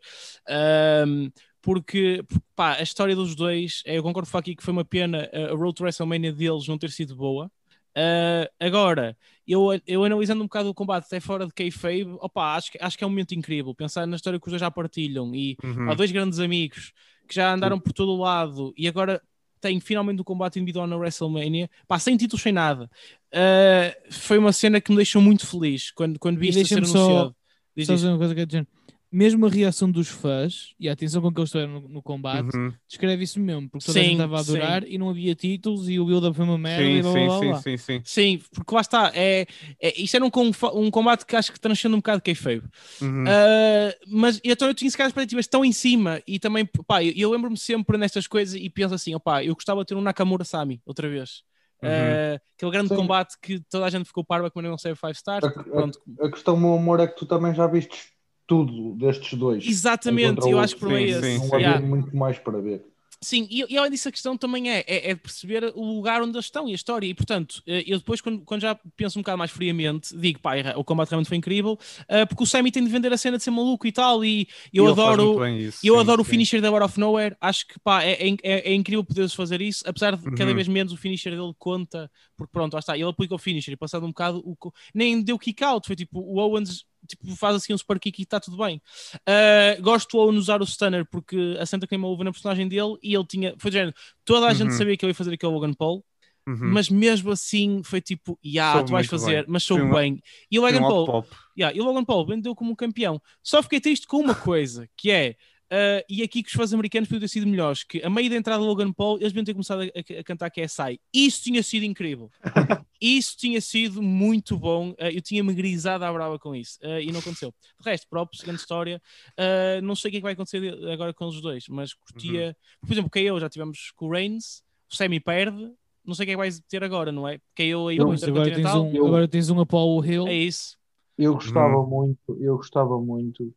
Um, porque, pá, a história dos dois, eh, eu concordo com aqui que foi uma pena a Road to WrestleMania deles não ter sido boa. Uh, agora, eu, eu analisando um bocado o combate até fora de kayfabe, opa, acho, que- acho que é um momento incrível. Pensar na história que os dois já partilham e Uhum. há dois grandes amigos que já andaram por todo o lado e agora tem finalmente um combate individual na WrestleMania, pá, sem títulos, sem nada. Uh, foi uma cena que me deixou muito feliz quando, quando vi E isto a ser só- anunciado. Só dizer uma coisa que dizer. Mesmo a reação dos fãs e a atenção com que eles estiveram no, no combate Uhum. descreve isso mesmo, porque toda a Sim, gente estava a adorar e não havia títulos e o build-up foi uma merda Sim, e blá sim, blá. sim, blá. sim, sim. Sim, porque lá está, é, é, isto era um, um combate que acho que transcende um bocado de kayfabe. Uhum. Uh, mas então eu tinha se calhar expectativas tão em cima e também, pá, eu, eu lembro-me sempre nestas coisas e penso assim, opá, eu gostava de ter um Nakamura Sami outra vez. Uhum. Uh, aquele grande Sim. combate que toda a gente ficou parva como não serve 5 stars. A, a, a questão, meu amor, é que tu também já vistes tudo destes dois. Exatamente, o eu acho que por aí é esse. Não Yeah. muito mais para ver. Sim, e, e além disso, a questão também é, é, é perceber o lugar onde eles estão e a história. E portanto, eh, eu depois, quando, quando já penso um bocado mais friamente, digo, pá, o combate realmente foi incrível, eh, porque o Sammy tem de vender a cena de ser maluco e tal. E eu E adoro. isso, Eu sim, adoro o sim. finisher da Out of Nowhere, acho que pá, é, é, é incrível poder fazer isso, apesar de cada Uhum. vez menos o finisher dele conta, porque pronto, lá está, ele aplica o finisher e passado um bocado o, nem deu kick out, foi tipo o Owens tipo, faz assim um super kick e está tudo bem. Uh, gosto do Owen usar o stunner porque assenta queima uva na personagem dele e ele tinha, foi género, toda a gente Uhum. sabia que ele ia fazer aquele Logan Paul, Uhum. mas mesmo assim foi tipo, yeah, tu vais fazer, bem. mas um- bem. E o Logan um Paul. Yeah, e o Logan Paul vendeu como um campeão. Só fiquei triste com uma coisa, que é Uh, e aqui que os fãs americanos podiam ter sido melhores, que a meio da entrada do Logan Paul, eles deviam ter começado a, a- a cantar KSI. Isso tinha sido incrível. isso tinha sido muito bom. Uh, eu tinha-me grisado à brava com isso. Uh, e não aconteceu. De resto, próprio, grande história. Uh, não sei o que é que vai acontecer agora com os dois, mas curtia. Por exemplo, KO já tivemos com o Reigns, o Sammy perde. Não sei o que é que vai ter agora, não é? KO aí Eu- o Mas agora tens Intercontinental. um, Eu- agora tens um Apollo Hill. É isso. Eu gostava muito, eu gostava muito,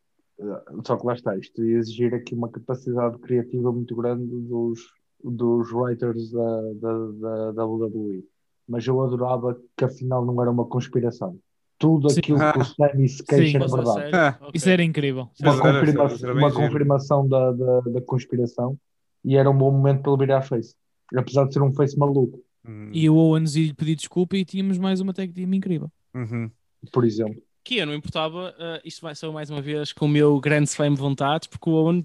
só que lá está, isto ia exigir aqui uma capacidade criativa muito grande dos, dos writers da, da, da WWE. Mas eu adorava que afinal não era uma conspiração. Tudo Sim. aquilo que o Sammy se queixa Sim. a verdade. Ah. Isso era incrível. Uma, era- confirma- era uma confirmação da, da, da conspiração e era um bom momento para ele virar face. Apesar de ser um face maluco, Hum, E o Owens ia lhe pedir desculpa e tínhamos mais uma tag team incrível. uhum. por exemplo. Que eu não importava, uh, isto vai ser mais uma vez com o meu Grand Slam de vontade, porque o Owen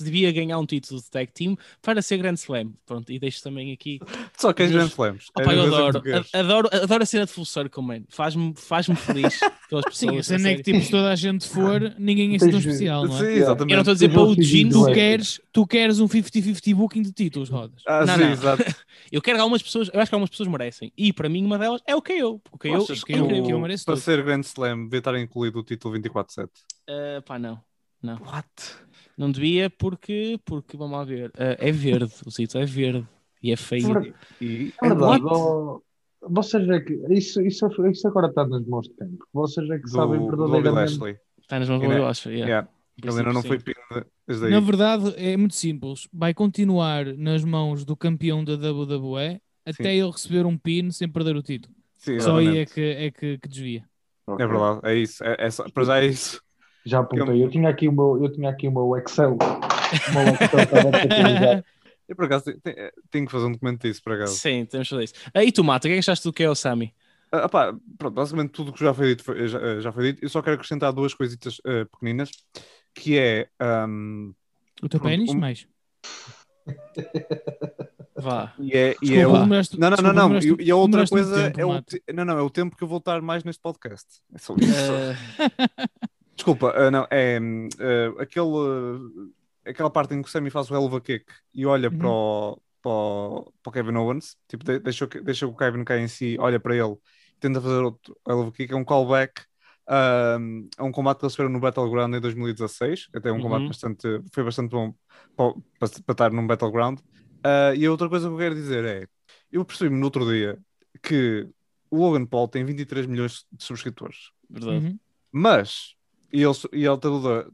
devia ganhar um título de tag team para ser Grand Slam. Pronto, e deixo também aqui. Só que Mas- Grand Slams. Opa, É eu que adoro, adoro, adoro a cena de Full Circle, man. Faz-me faz feliz pelas pessoas. Sim, a cena é que tipo, se toda a gente for, ninguém é tão especial, não Sim, é? exatamente. Eu não estou a dizer Tens para o feed Gino, Tu do- queres, tu queres um 50-50 booking de títulos, Rodas. Ah, Não, sim, não. exato. eu quero que algumas pessoas, eu acho que algumas pessoas merecem. E para mim, uma delas é o KO. O KO Achas é que o- mereço para tudo. ser Grand Slam devia estar incluído o título 24-7. Uh, pá, não. Não. What? Não devia porque, porque vamos lá ver. Uh, é verde, o título é verde. E é feio. E É verdade, What? Vocês é que isso, isso, isso agora está nas mãos de quem? Porque Vocês é que do, sabem Bobby verdadeiramente. Lashley. Está nas mãos do Ainda- eu acho. Yeah. Yeah. Ainda não foi pino desde aí. Na verdade, é muito simples. Vai continuar nas mãos do campeão da WWE até ele receber um pin sem perder o título. Sim, Só aí é que, é que, que desvia. É verdade, é isso. É, é só, para já é isso. Já apontei. Eu tinha aqui o meu, eu tinha aqui o meu Excel. O meu Excel estava atualizado. Eu por acaso te- te- tenho que fazer um documento disso, por acaso. Sim, temos que fazer isso. Ah, e tu, Mata, o que é que achaste do KO Sami? Ah, pá, pronto, basicamente tudo o que já foi dito foi- já, já foi dito. Eu só quero acrescentar duas coisitas eh, pequeninas, que é ahm, O teu pênis, um- mais. Vá. e é, e é o- Não, não, não, desculpa, não. E, e a outra coisa tempo, é o não, não, é o tempo que eu vou estar mais neste podcast. É só isso. Ah, Desculpa, ah, não, é hum, ah, aquele, aquela parte em que o Sammy faz o Hell of a Kick e olha Uhum. para, o, para, o, para o Kevin Owens, tipo, de- deixa, deixa o Kevin cair em si, olha para ele, tenta fazer outro Hell of a Kick, é um callback a um combate que eles fizeram no Battleground em 2016, até um combate Uhum. bastante, foi bastante bom para, para, para estar num Battleground. Ah, e a outra coisa que eu quero dizer é, eu percebi-me no outro dia que o Logan Paul tem 23 milhões de subscritores. verdade. Uhum. Mas, e ele, e ele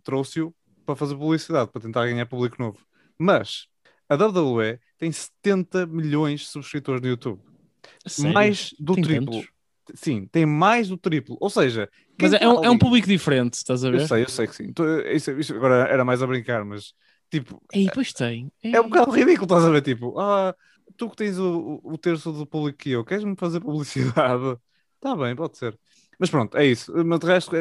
trouxe-o para fazer publicidade, para tentar ganhar público novo. Mas, a WWE tem 70 milhões de subscritores no YouTube. Sério? Mais do Tem triplo. tantos? Sim, tem mais do triplo. Ou seja, Mas é, é um, é um ali- público diferente, estás a Eu ver? sei, eu sei que sim. Isso, isso agora era mais a brincar, mas tipo, Ei, pois tem. Ei. é um bocado ridículo, estás a ver? Tipo, ah, tu que tens o, o, terço do público que eu, queres-me fazer publicidade? Tá bem, pode ser. Mas pronto, é isso. Mas de resto,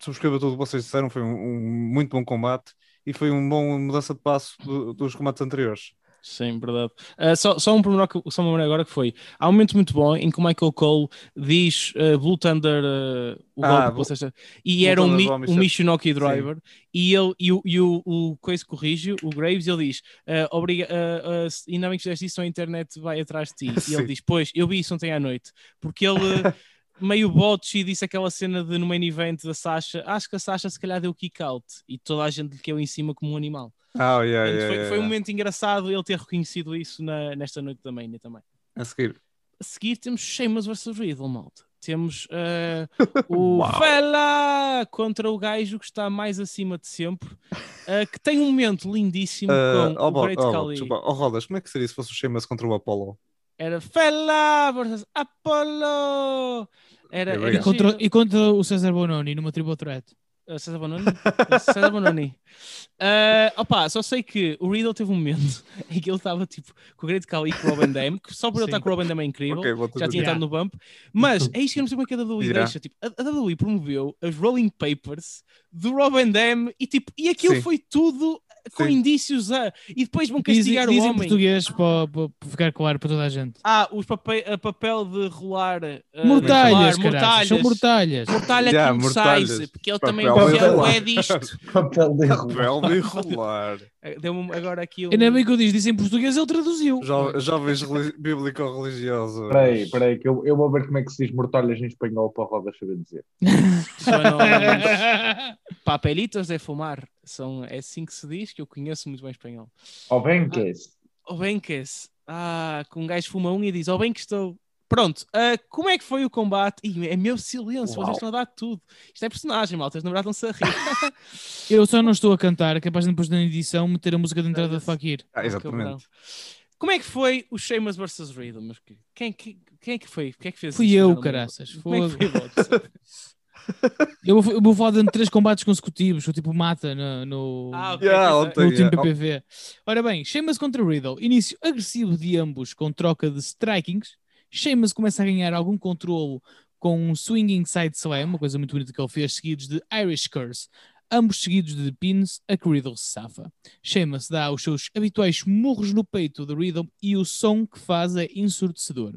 subscreva tudo o que vocês disseram. Foi um, um muito bom combate e foi um bom mudança de passo do- dos combates anteriores. Sim, verdade. Ah, só, só um pormenor que só lembrei agora que foi. Há um momento muito bom em que o Michael Cole diz ah, Blue Thunder uh, o Ah, golpe Blue- vocês e Blue era um, mi, um Michinoki Driver e, ele, e, o, e o, o Coisa corrige, o Graves, ele diz ah, obriga, ah, ah, ainda bem que fizeste isso, a internet vai atrás de ti. E Sim. ele diz, pois, eu vi isso ontem à noite. Porque ele... Meio botch e disse aquela cena de no main event da Sasha. Acho que a Sasha se calhar deu kick out e toda a gente lhe caiu em cima como um animal. Ah, yeah, Portanto, yeah, foi, yeah, foi um momento engraçado ele ter reconhecido isso na- nesta noite da Mania também. A seguir. A seguir temos Sheamus vs Riddle, malta. Temos eh, o. Fela contra o gajo que está mais acima de sempre, eh, que tem um momento lindíssimo Ah, com oh, o Great oh, Khali. desculpa. Oh, Rodas, como é que seria se fosse o Sheamus contra o Apollo? Era Fela vs Apollo. Era, era E contra, e contra o César Bononi numa triple threat. Uh, César Bononi? César Bononi. Uh, opa, só sei que o Riddle teve um momento em que ele estava tipo com o Great Khali e com o Robin Dam, que só por ele estar com o Robin Dam é incrível. Ok, vou já tinha Yeah. estado no bump, mas é isto que eu não sei como é que a WWE Yeah. deixa. Tipo, a, a WWE promoveu as Rolling Papers do Robin Dam e tipo, e aquilo Sim. foi tudo com Sim. indícios a. E depois vão castigar diz o em homem. português para, para- para ficar claro para toda a gente. Ah, os papel, a papel de rolar. eh, Mortalhas, rolar, caralho. São mortalhas. Mortalha Yeah, king mortalhas. size, porque ele Papel também de é, rolar. é disto. Papel de enrolar. Papel de enrolar. Deu-me agora aqui um. Ainda bem que eu disse, disse em português, ele traduziu. Jo- Jovens reli- bíblico-religiosos. Peraí, peraí, que eu, eu vou ver como é que se diz mortalhas em espanhol para a roda saber dizer. São papelitos de fumar. São, é assim que se diz, que eu conheço muito bem espanhol. Ou bem que é esse. O bem que esse. Ah, com um gajo fuma um e diz, oh bem que estou. Pronto, ah, como é que foi o combate? Ih, é meu silêncio, Uau. vocês estão a dar tudo. Isto é personagem, malta, na verdade estão-se a rir. Eu só não estou a cantar, é capaz de depois na edição meter a música de entrada de Fakir. Ah, exatamente. Como é que foi o Sheamus versus Riddle, meus queridos? Quem, quem, quem é que foi? Quem é que fez Fui isto? eu, não caraças. Como é que foi? Eu vou, eu vou falar de três combates consecutivos, o tipo mata no, no, Ah, ok. Yeah, ontem- no último yeah. PPV. Ora bem, Sheamus contra Riddle. Início agressivo de ambos com troca de strikings. Sheamus começa a ganhar algum controlo com um swinging side slam, uma coisa muito bonita que ele fez, seguidos de Irish Curse. Ambos seguidos de pins, a que Riddle se safa. Sheamus dá os seus habituais murros no peito de Riddle e o som que faz é ensurdecedor.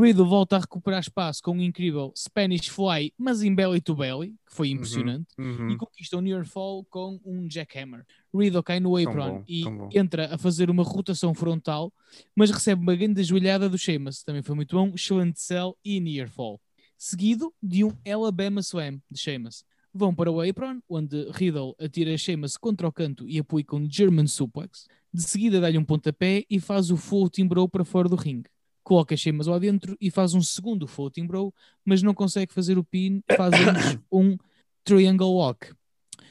Riddle volta a recuperar espaço com um incrível Spanish Fly, mas em belly to belly, que foi impressionante Uhum. e conquista o near fall com um jackhammer. Riddle cai no apron bom, e entra a fazer uma rotação frontal, mas recebe uma grande joelhada do Sheamus, também foi muito bom, excelente sell e near fall. Seguido de um Alabama Slam de Sheamus. Vão para o apron, onde Riddle atira Sheamus contra o canto e apoia com German Suplex. De seguida dá-lhe um pontapé e faz o floating bro para fora do ringue. Coloca Sheamus lá dentro e faz um segundo floating bro, mas não consegue fazer o pin, faz um triangle lock.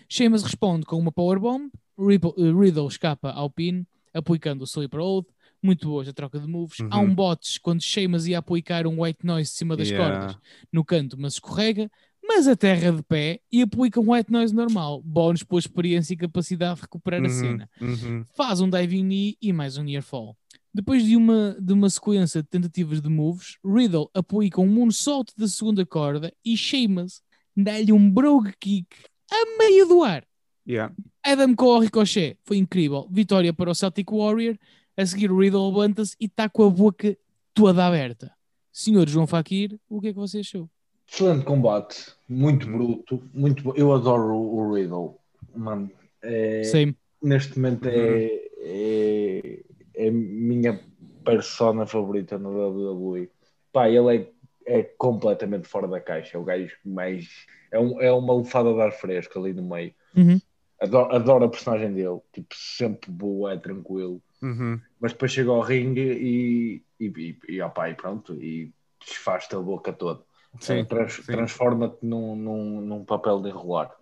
Sheamus responde com uma powerbomb, Ripple- eh, Riddle escapa ao pin, aplicando o sleeper hold. Muito boa a troca de moves. Há Uhum. um botes quando Sheamus ia aplicar um white noise de cima das Yeah. cordas no canto, mas escorrega, mas a terra de pé e aplica um white noise normal. Bónus pela experiência e capacidade de recuperar a Uhum, cena. uhum. Faz um diving knee e mais um near fall. Depois de uma, de uma sequência de tentativas de moves, Riddle aplica um moonsault da segunda corda e Sheamus dá-lhe um brogue kick a meio do ar. Yeah. Adam com o ricochet. Foi incrível. Vitória para o Celtic Warrior. A seguir, o Riddle levanta-se e está com a boca toda aberta. Senhor João Fakir, o que é que você achou? Excelente combate, muito bruto, muito bo- Eu adoro o, o Riddle, mano. É, neste momento é, é, é a minha persona favorita no WWE. Pá, ele é, é completamente fora da caixa. É o gajo que mais. É, um, é uma lufada de ar fresco ali no meio. Uhum. Adoro, adoro a personagem dele, tipo, sempre boa, é tranquilo. Uhum. Mas depois chega ao ringue e, e, e, e, opá, e pronto, e desfaz-te a boca toda. Sim, Eh, trans- sim. Transforma-te num, num, num papel de enrolar.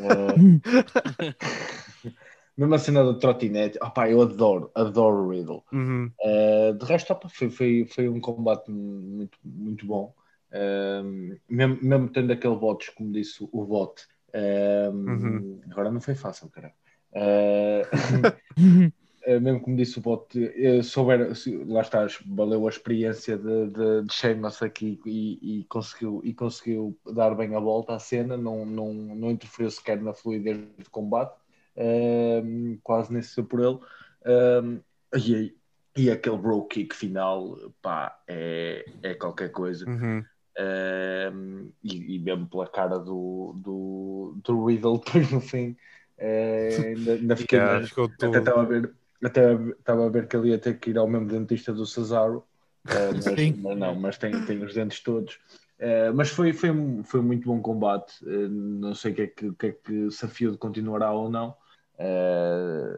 Eh, mesmo a cena da trotinete, opá, eu adoro, adoro o Riddle. Uhum. Eh, de resto, opá, foi, foi, foi um combate muito, muito bom. Eh, mesmo, mesmo tendo aquele votos, como disse o voto, eh, Uhum. agora não foi fácil, cara. Eh, eh, mesmo como disse o bote, eh, souber, lá estás, valeu a experiência de, de, de Sheamus aqui e, e conseguiu, e conseguiu dar bem a volta à cena, não, não, não interferiu sequer na fluidez do combate, ehm, quase nem se saiu por ele. Ehm, e, e aquele bro kick final, pá, é, é qualquer coisa. Uhum. Ehm, e, e mesmo pela cara do, do, do Riddle depois no fim, eh, ainda, ainda fiquei Yeah, até estava a ver até estava a ver que ele ia ter que ir ao mesmo dentista do Cesaro eh, mas, Sim. mas não, mas tem, tem os dentes todos Eh, mas foi, foi, um- foi um muito bom combate Eh, não sei o que é que, o que, é que Safield continuará ou não Eh,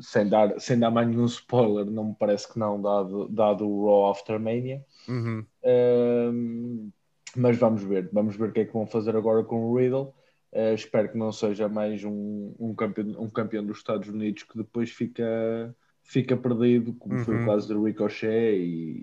sem, dar, sem dar mais nenhum spoiler não me parece que não dado, dado o Raw After Mania Uhum. Um, mas vamos ver, vamos ver o que é que vão fazer agora com o Riddle. Uh, espero que não seja mais um, um, campeão, um campeão dos Estados Unidos que depois fica, fica perdido, como foi Uhum. o caso do Ricochet e,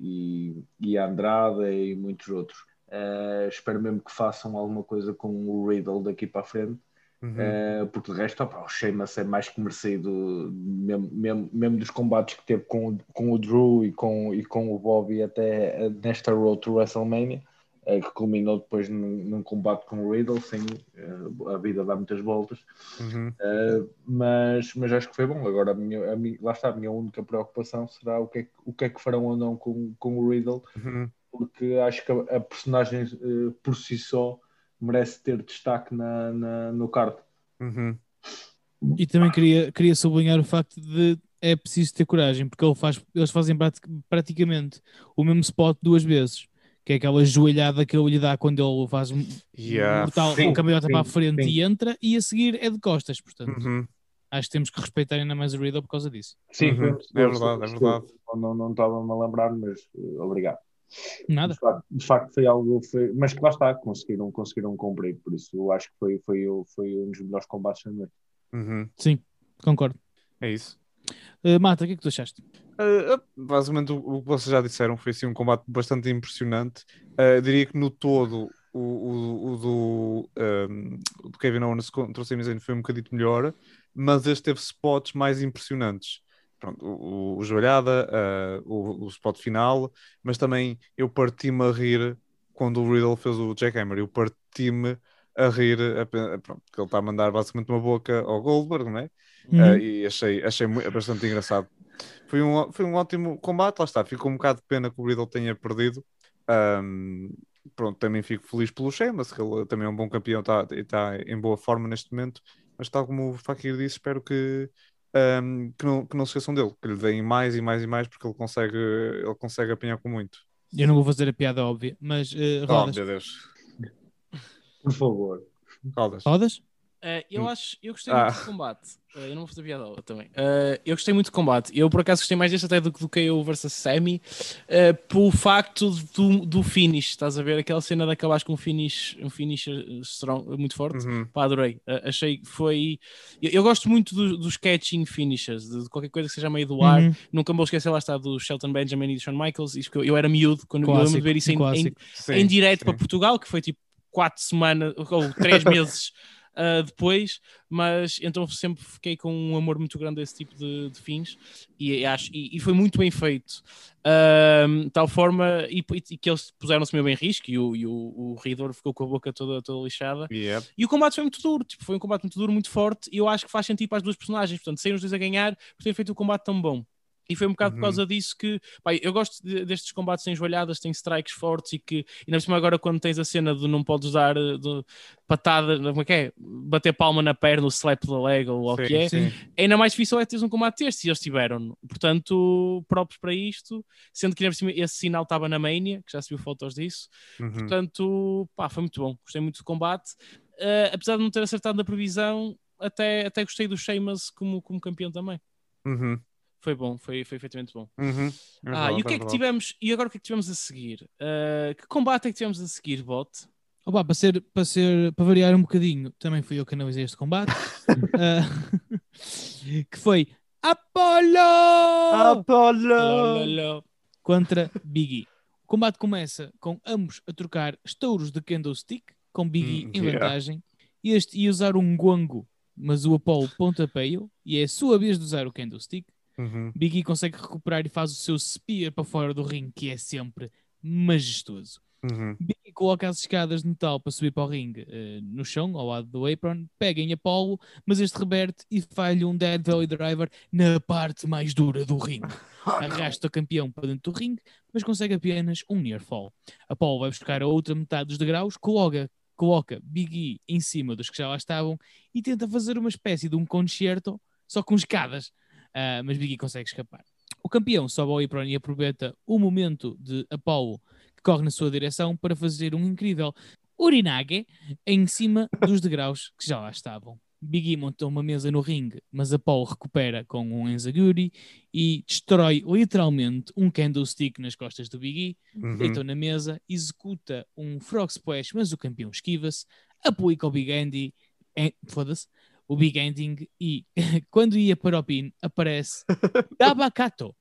e, e, e Andrade e muitos outros. Uh, espero mesmo que façam alguma coisa com o Riddle daqui para a frente. Uhum. Uh, porque de resto, opa, o Sheamus é mais que merecido, mesmo, mesmo, mesmo dos combates que teve com, o- com o Drew e com, e com o Bobby até uh, nesta Road to WrestleMania. eh, que culminou depois num, num combate com o Riddle, sim, eh, a vida dá muitas voltas, Uhum. Uh, mas, mas acho que foi bom. Agora, a minha, a minha- lá está, a minha única preocupação será o que é, que- o que, é que farão ou não com, com o Riddle, Uhum. porque acho que a, a personagem uh, por si só merece ter destaque na, na- no card. Uhum. E também queria, queria sublinhar o facto de é preciso ter coragem, porque ele faz, eles fazem prati- praticamente o mesmo spot duas vezes, que é aquela joelhada que ele lhe dá quando ele faz um Yeah. mortal, Sim, um para a frente sim. e entra, e a seguir é de costas. Portanto, Uhum. acho que temos que respeitar ainda mais o Riddle por causa disso. Sim, Uhum. um É verdade, é verdade. Não, não estava-me a lembrar, mas uh, obrigado. Nada. De facto, de facto foi algo, foi, mas que lá está, conseguiram, conseguiram cumprir, por isso eu acho que foi, foi, foi um dos melhores combates da noite. Uhum. Sim, concordo. É isso. Uh, Mata, o que é que tu achaste? Uh, basicamente, o, o que vocês já disseram foi assim, um combate bastante impressionante. Uh, diria que no todo, o, o, o do, um, o do Kevin Owens contra o Sami Zayn foi um bocadito melhor, mas este teve spots mais impressionantes. Pronto, o, o, o joelhada, uh, o, o spot final, mas também eu parti-me a rir quando o Riddle fez o Jackhammer. Eu parti-me a rir, a, pronto, que ele está a mandar basicamente uma boca ao Goldberg, não é? Uhum. Uh, e achei, achei mu- bastante engraçado. Foi um, foi um ótimo combate, lá está. Ficou um bocado de pena que o Riddle tenha perdido. Um, pronto, também fico feliz pelo Sheamus, que ele também é um bom campeão tá, e está em boa forma neste momento. Mas tal como o Fakir disse, espero que, um, que, não, que não se esqueçam dele, que lhe deem mais e mais e mais, porque ele consegue, ele consegue apanhar com muito. Eu não vou fazer a piada óbvia, mas uh, Oh, rodas. meu Deus. Por favor. Rodas. rodas? Uh, eu Hum. acho, eu gostei Ah. muito do combate. Uh, eu não vou fazer piada também. Uh, eu gostei muito do combate. Eu por acaso gostei mais deste até do que do KO versus Sammy, uh, pelo facto do, do finish. Estás a ver aquela cena de acabares com um finish, um finish strong, muito forte. Uhum. Pá, adorei. Uh, achei que foi. Eu, eu gosto muito do- dos catching finishes, de, de qualquer coisa que seja meio do ar. Uhum. Nunca me vou esquecer lá está do Shelton Benjamin e do Shawn Michaels. Isto que eu, eu era miúdo quando eu lembro de Clássico, ver isso em, em. Sim, em direto sim. para Portugal, que foi tipo quatro semanas ou três meses uh, depois, mas então sempre fiquei com um amor muito grande a esse tipo de, de fins e, acho, e, e foi muito bem feito. Um, tal forma, e, e que eles puseram-se meio bem em risco e o, e o, o Ridor ficou com a boca toda, toda lixada. Yep. E o combate foi muito duro, tipo, foi um combate muito duro, muito forte, e eu acho que faz sentido para as duas personagens, portanto, saíram os dois a ganhar por terem feito o combate tão bom. E foi um bocado Uhum. por causa disso que, pá, eu gosto de- destes combates sem joelhadas, tem strikes fortes e que, ainda por cima agora quando tens a cena de não podes dar eh, de, patada, como é que é? Bater palma na perna, o slap da leg ou o que é, Sim, ainda mais difícil é teres um combate deste, e eles tiveram. Portanto, próprios para isto, sendo que cima esse sinal estava na Mania, que já se viu fotos disso, Uhum. Portanto, pá, foi muito bom. Gostei muito do combate. Uh, apesar de não ter acertado na previsão, até, até gostei do Sheamus como, como campeão também. Uhum. Foi bom, foi, foi efetivamente bom. Uhum. É ah, e o que é que tivemos? E agora o que é que tivemos a seguir? Uh, que combate é que tivemos a seguir, bot? Opa, para, ser, para, ser, para variar um bocadinho, também fui eu que analisei este combate, Ah, que foi Apollo Apollo! contra Big E. O combate começa com ambos a trocar estouros de candlestick, com Big E Hum, em yeah. vantagem. Este ia usar um guango, mas o Apollo pontapeio, e é a sua vez de usar o candlestick. Uhum. Big E consegue recuperar e faz o seu spear para fora do ringue, que é sempre majestoso. Uhum. Biggie coloca as escadas de metal para subir para o ringue eh, no chão, ao lado do apron, pega em Apollo, mas este reverte e falha um Dead Valley Driver na parte mais dura do ringue. Arrasta o campeão para dentro do ringue, mas consegue apenas um near fall. Apollo vai buscar a outra metade dos degraus, coloca, coloca Big E em cima dos que já lá estavam e tenta fazer uma espécie de um concerto, só com escadas. Ah, mas Big E consegue escapar. O campeão sobe ao apron e aproveita o momento de Apollo que corre na sua direção para fazer um incrível urinage em cima dos degraus que já lá estavam. Big E montou uma mesa no ringue, mas Apollo recupera com um Enzaguri e destrói literalmente um candlestick nas costas do Big E, Uhum. deitou na mesa, executa um frog splash, mas o campeão esquiva-se, aplica o Big Andy, foda-se, o Big Ending e quando ia para o pin aparece Dabakato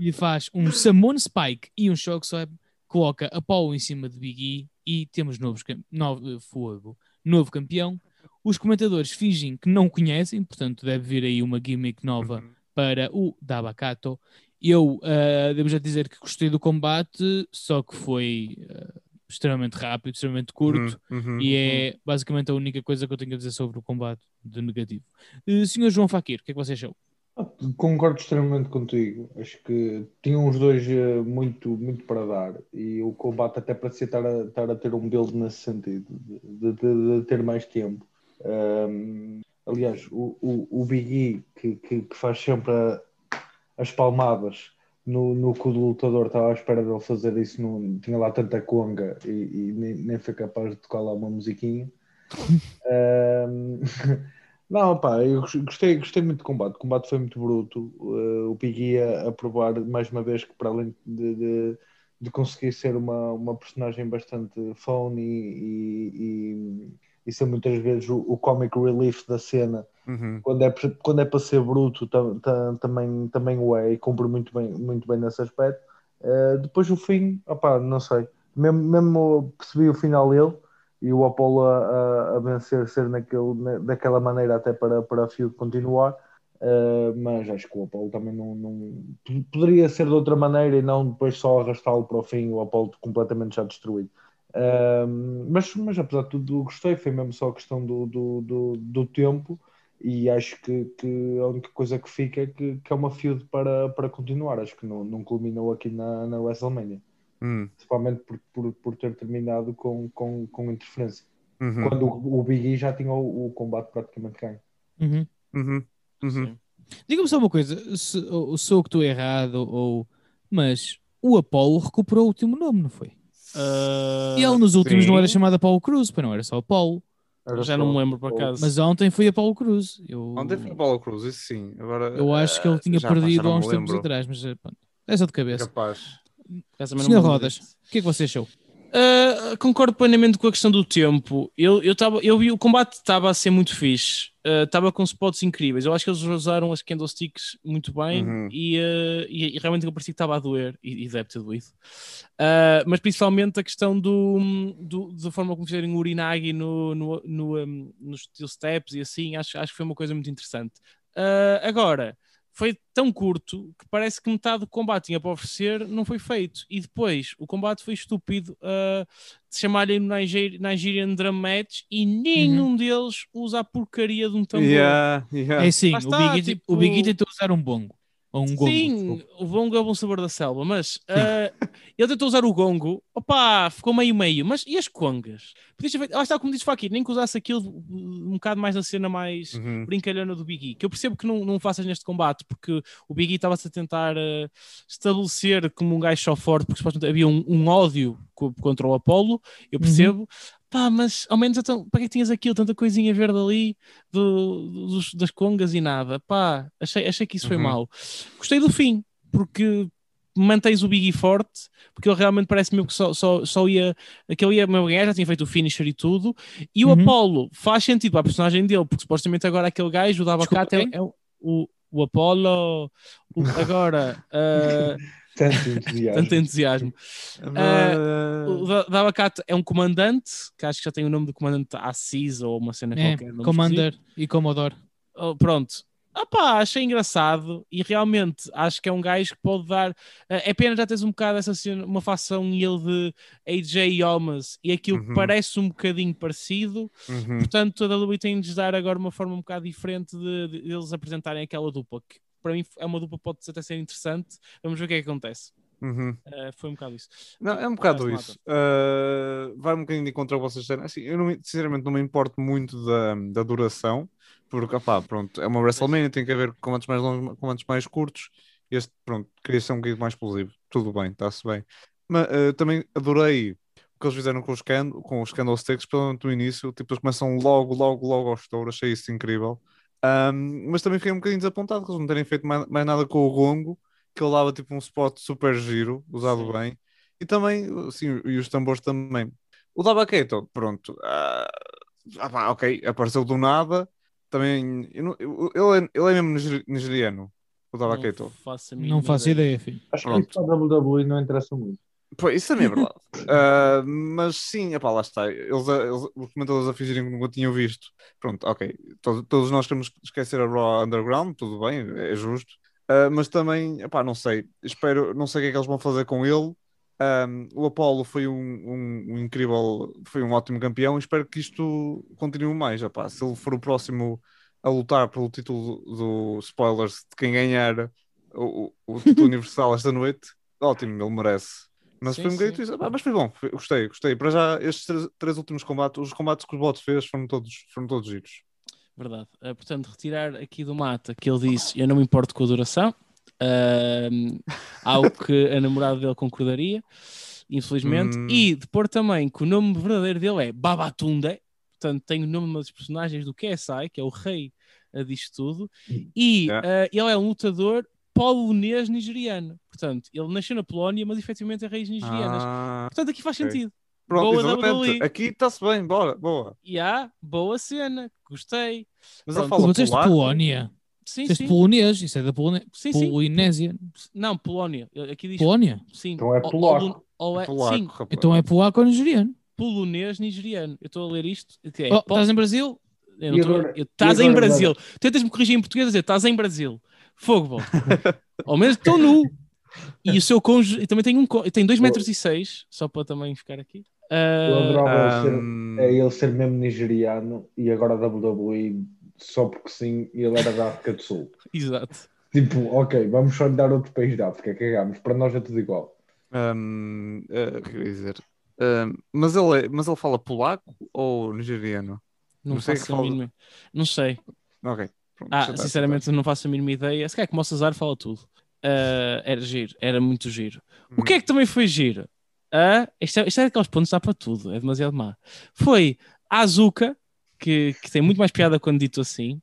e faz um Summon Spike e um Shock Slap, coloca Apollo em cima de Big E e temos novos, novo, fogo, novo campeão. Os comentadores fingem que não conhecem, portanto deve vir aí uma gimmick nova Uhum. para o Dabakato. Eu ah, devo já dizer que gostei do combate, só que foi ah, extremamente rápido, extremamente curto. Uhum, uhum, E é basicamente a única coisa que eu tenho a dizer sobre o combate de negativo. Uh, Senhor João Faquir, o que é que você achou? Ah, Concordo extremamente contigo. Acho que tinham os dois eh, muito, muito para dar e o combate até parecia estar a, estar a ter um build nesse sentido, de, de- de ter mais tempo. Ahm, aliás, o, o, o Big E, que, que, que faz sempre a- as palmadas no, no que o lutador estava à espera dele fazer isso, não, tinha lá tanta conga e, e nem, nem foi capaz de tocar lá uma musiquinha. Ahm, não, pá, eu gos- gostei, gostei muito do combate. O combate foi muito bruto. Uh, o Big E a, a provar mais uma vez que, para além de, de, de conseguir ser uma, uma personagem bastante phony e, e, e ser muitas vezes o, o comic relief da cena, uhum. quando é, quando é para ser bruto, tam- tam- também, também o é e cumpre muito bem, muito bem nesse aspecto. Uh, depois o fim, opá, não sei. Mesmo, mesmo percebi o final dele e o Apollo a, a, a vencer ser naquele, na- daquela maneira até para, para a feud continuar. Uh, mas acho que o Apollo também não, não- poderia ser de outra maneira e não depois só arrastá-lo para o fim, o Apollo completamente já destruído. Uh, mas, mas apesar de tudo, gostei. Foi mesmo só a questão do, do, do, do tempo. E acho que, que a única coisa que fica é que, que é uma feud para, para continuar. Acho que não, não culminou aqui na, na WrestleMania Uhum. principalmente por, por, por ter terminado com, com, com interferência. Uhum. Quando o, o Big E já tinha o, o combate praticamente ganho. Uhum. Uhum. Uhum. Diga-me só uma coisa, se, ou, sou que estou errado, ou... mas o Apollo recuperou o último nome, não foi? Ah, Ele nos últimos sim. não era chamado Apollo Cruz, pois não era só Apollo. Era já só- não me lembro por acaso. Mas ontem foi Apollo Cruz. Eu, Ontem foi o Paulo Cruz, isso sim. Agora, eu acho que ele eh, tinha perdido há uns tempos lembro. atrás, mas eh, pronto, é só de cabeça. Capaz. Senhor Rodas, o que é que você achou? Uh, concordo plenamente com a questão do tempo. Eu, eu, tava, eu vi o combate estava a ser muito fixe, estava com spots incríveis. Eu acho que eles usaram as candlesticks muito bem Uhum. e, uh, e, e realmente eu parecia que estava a doer e, e deve ter doído. Uh, mas principalmente a questão do, do, da forma como fizerem o Urinagi no, no, no, um, nos steel steps e assim, acho, acho que foi uma coisa muito interessante. Uh, agora, foi tão curto que parece que metade do combate tinha para oferecer, não foi feito. E depois o combate foi estúpido uh, de chamarem no Niger Nigerian Drum Match e nenhum deles usa a porcaria de um tambor. Yeah, yeah. É sim, o Big, tipo- o Big tentou usar um bongo. Ou um gongo. Sim, desculpa. o bongo é o bom sabor da selva, mas uh, ele tentou usar o gongo, opá, ficou meio-meio, mas e as congas? Podias feito, lá está como disse Fakir, nem que usasse aquilo um bocado mais na cena mais Uhum. brincalhona do Big E, que eu percebo que não, não faças neste combate, porque o Big E estava-se a tentar uh, estabelecer como um gajo só forte, porque supostamente havia um, um ódio co- contra o Apollo, eu percebo, pá, mas ao menos então, para que tinhas aquilo, tanta coisinha verde ali do- dos- das congas e nada, pá, achei, achei que isso foi Uhum. mau. Gostei do fim, porque mantens o Big E forte, porque ele realmente parece mesmo que só, só, só ia, que ele ia mesmo ganhar, já tinha feito o finisher e tudo, e o Uhum. Apollo faz sentido para a personagem dele, porque supostamente agora aquele gajo, o da Desculpa, abacate, é, é o, o, Apollo, o- agora, ah, Tanto entusiasmo. tanto entusiasmo. Ah, O é um comandante, que acho que já tem o nome de comandante Assis ou uma cena É, qualquer. Commander e Commodore. Oh, pronto. Ah pá, achei engraçado e realmente acho que é um gajo que pode dar. eh, É pena já teres um bocado essa cena, uma facção ele de AJ Thomas e aquilo que Uhum. parece um bocadinho parecido. uhum. Portanto, a WWE tem de lhes dar agora uma forma um bocado diferente de, de eles apresentarem aquela dupla, que para mim é uma dupla pode até ser interessante. Vamos ver o que é que acontece. Uhum. Eh, foi um bocado isso. Não, é um bocado isso. Uh, vai um bocadinho de contra o que vocês. Assim, eu não, me- sinceramente não me importo muito da, da duração, porque opá, pronto, é uma WrestleMania, tem que haver comandos mais longos, comandos mais curtos. Este, pronto, queria ser um bocadinho mais explosivo. Tudo bem, está-se bem. Mas uh, também adorei o que eles fizeram com os, can com os candlesticks, principalmente no início. Tipo, eles começam logo, logo, logo ao estouro. Achei isso incrível. Um, mas também fiquei um bocadinho desapontado que eles não terem feito mais, mais nada com o Gongo, que ele dava tipo um spot super giro, usado Sim. bem. E também, assim, e os tambores também. O da Baqueto, pronto. ah, ah, pá, ok, apareceu do nada. Também, eu não- eu- ele, é, ele é mesmo niger- nigeriano, o da Baqueto. Não faço, Não faço ideia, filho. Acho que Pronto. isso para a WWE não interessa muito. Pois, isso também é verdade. Ah, mas sim, epá, lá está. Eles, a- eles- os comentadores a fingirem que nunca tinham visto. Pronto, ok. Todos, todos nós queremos esquecer a Raw Underground, tudo bem, é justo. Ah, mas também, epá, não sei. Espero, não sei o que é que eles vão fazer com ele. Um, o Apollo foi um, um- um incrível, foi um ótimo campeão. e Espero que isto continue mais. Epá, se ele for o próximo a lutar pelo título do spoilers de quem ganhar o- o título universal esta noite, ótimo, ele merece. Mas Sim, foi isso. Ah, mas foi bom, foi- gostei, gostei. Para já, estes três, três últimos combates, os combates que o Bots fez foram todos, foram todos giros. Verdade. Uh, portanto, retirar aqui do mata que ele disse: Eu não me importo com a duração. Um, algo que a namorada dele concordaria, infelizmente. Hum. E de pôr também que o nome verdadeiro dele é Babatunde. Portanto, tem o nome de uma das personagens do KSI, que é o rei uh, disto tudo. E Yeah. uh, ele é um lutador polonês nigeriano. Portanto, ele nasceu na Polónia, mas efetivamente é raiz nigerianas. Ah, Portanto, aqui faz ok. sentido. pronto, Boa exatamente. WWE. Aqui está-se bem, bora, boa. E há, boa cena, gostei. Mas Pronto. ele fala Mas polaco. Polónia. Sim, Disseste sim. polonês. Isso é da Polone... Sim, sim. Polinésia. Não, Polónia. Aqui diz Polónia. Sim. Então é Ou- polaco. Ou, ou é, Polaco, sim, rapaz. Então é polaco ou nigeriano. polonês nigeriano. Eu estou a ler isto. é Oh, po- estás em Brasil? eu não estou eu- Estás em agora, Brasil. Tentas-me corrigir em português a dizer estás em Brasil. Fogo, bom. Ao menos estou nu. E o seu cônjuge. E também tem um. Tem 2 metros e 6 só para também ficar aqui. Eu Ah, adorava ser, Ahm, é ele ser mesmo nigeriano e agora WWE só porque sim, ele era da África do Sul. exato. Tipo, ok, vamos só lhe dar outro país da África, cagamos, para nós é tudo igual. ahm, eh, o que eu ia dizer? Mas, ele é- mas ele fala polaco ou nigeriano? Não, Não sei que fala-. Não sei. Ok. Pronto, Ah, sinceramente, não faço a mínima ideia. Se calhar como o Cesar fala tudo. Ah, era giro, era muito giro. tá. O que é que também foi giro? Ah, isto, é, isto é daqueles pontos que dá para tudo, é demasiado má. Foi a Azuka, que, que tem muito mais piada quando dito assim,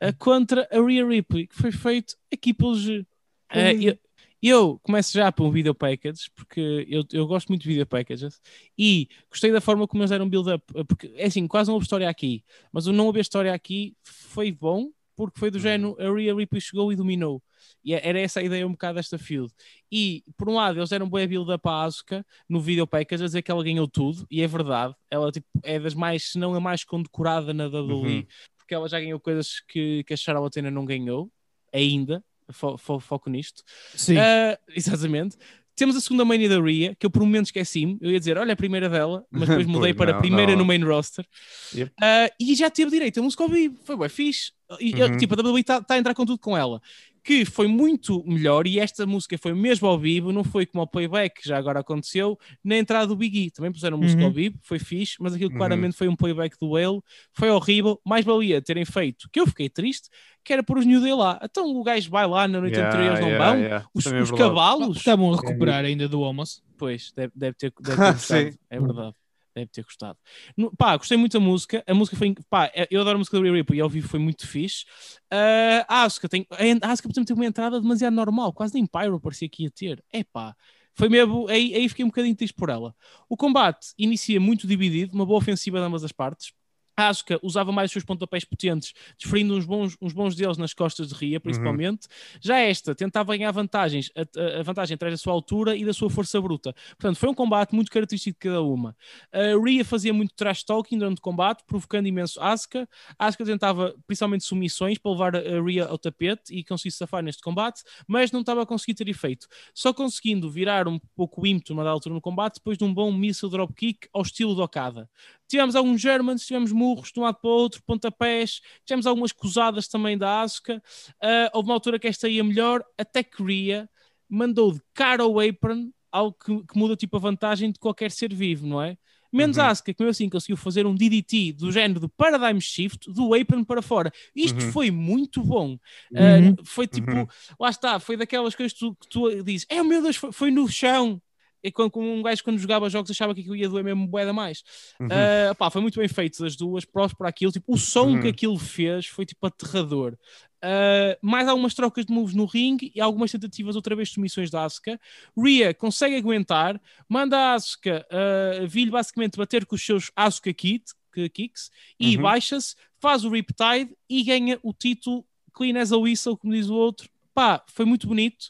ah, contra a Rhea Ripley, que foi feito aqui pelo G. Ah, eu, eu começo já para um video package, porque eu, eu gosto muito de video packages, e gostei da forma como eles deram build-up, porque é assim, quase não houve história aqui, mas o não haver história aqui foi bom, porque foi do género, a Rhea Ripley chegou e dominou. E é- era essa a ideia um bocado desta feud. E, por um lado, eles deram boa build para a Asuka no video package a dizer que ela ganhou tudo, e é verdade. Ela tipo, é das mais, se não a mais condecorada na WWE, Uhum. porque ela já ganhou coisas que, que a Charlotte ainda não ganhou, ainda. Fo- fo- foco nisto. Sim. Ah, exatamente. Temos a segunda mania da Rhea, que eu por um momento esqueci-me. Eu ia dizer, olha, a primeira dela, mas depois mudei Pois para a não, primeira não. no main roster. Yep. Ah, e já teve direito a música ao vivo. Foi bem fixe. E, Uhum. Tipo, a WWE está a entrar com tudo com ela. Que foi muito melhor, e esta música foi mesmo ao vivo, não foi como ao playback, que já agora aconteceu, na entrada do Big E. Também puseram música Uhum. ao vivo, foi fixe, mas aquilo Uhum. claramente foi um playback do Whale, foi horrível. Mais valia terem feito, que eu fiquei triste, que era pôr os New Day lá. Então o gajo vai lá na noite Yeah, anterior, eles não yeah, vão. yeah. Os, é os cavalos, Estavam a recuperar ainda do almoço. Pois, deve, deve ter, deve ter. É verdade. Deve ter gostado. No- pá, gostei muito da música. A música foi. Pá, eu adoro a música do Rhea Ripley e ao vivo foi muito fixe. Ah, a Asuka tem. A Asuka, por exemplo, teve uma entrada demasiado normal, quase nem Pyro parecia que ia ter. É pá. Foi mesmo. Aí, aí fiquei um bocadinho triste por ela. O combate inicia muito dividido, uma boa ofensiva de ambas as partes. Asuka usava mais os seus pontapés potentes, desferindo uns bons, uns bons deles nas costas de Ria, principalmente. Já esta tentava ganhar vantagens, a, a- vantagem através da sua altura e da sua força bruta. Portanto, foi um combate muito característico de cada uma. A Ria fazia muito trash talking durante o combate, provocando imenso Asuka. Asuka tentava principalmente submissões para levar a Ria ao tapete e conseguir safar neste combate, mas não estava a conseguir ter efeito. Só conseguindo virar um pouco o ímpeto numa altura no combate depois de um bom missile dropkick ao estilo do Okada. Tivemos alguns Germans, tivemos murros de um lado para o outro, pontapés, tivemos algumas cosadas também da Asuka. Ah, houve uma altura que esta ia melhor, até que Ria mandou de cara ao apron, algo que, que muda tipo a vantagem de qualquer ser vivo, não é? Menos Uhum. a Asuka, que mesmo assim conseguiu fazer um DDT do género de Paradigm Shift do apron para fora. Isto Uhum. foi muito bom. Uhum. foi tipo, Uhum. lá está, foi daquelas coisas que tu, que tu dizes, é meu Deus, foi, foi no chão. E quando, como um gajo quando jogava jogos achava que aquilo ia doer mesmo boeda mais. Uhum. Ah, pá, foi muito bem feito das duas, prós para aquilo. Tipo, o som Uhum. que aquilo fez foi tipo aterrador. Ah, mais algumas trocas de moves no ringue e algumas tentativas outra vez de submissões da Asuka. Rhea consegue aguentar, manda a Asuka uh, vir basicamente bater com os seus Asuka kit, kicks e Uhum. baixa-se, faz o Riptide e ganha o título clean as a whistle, como diz o outro. Pá, foi muito bonito.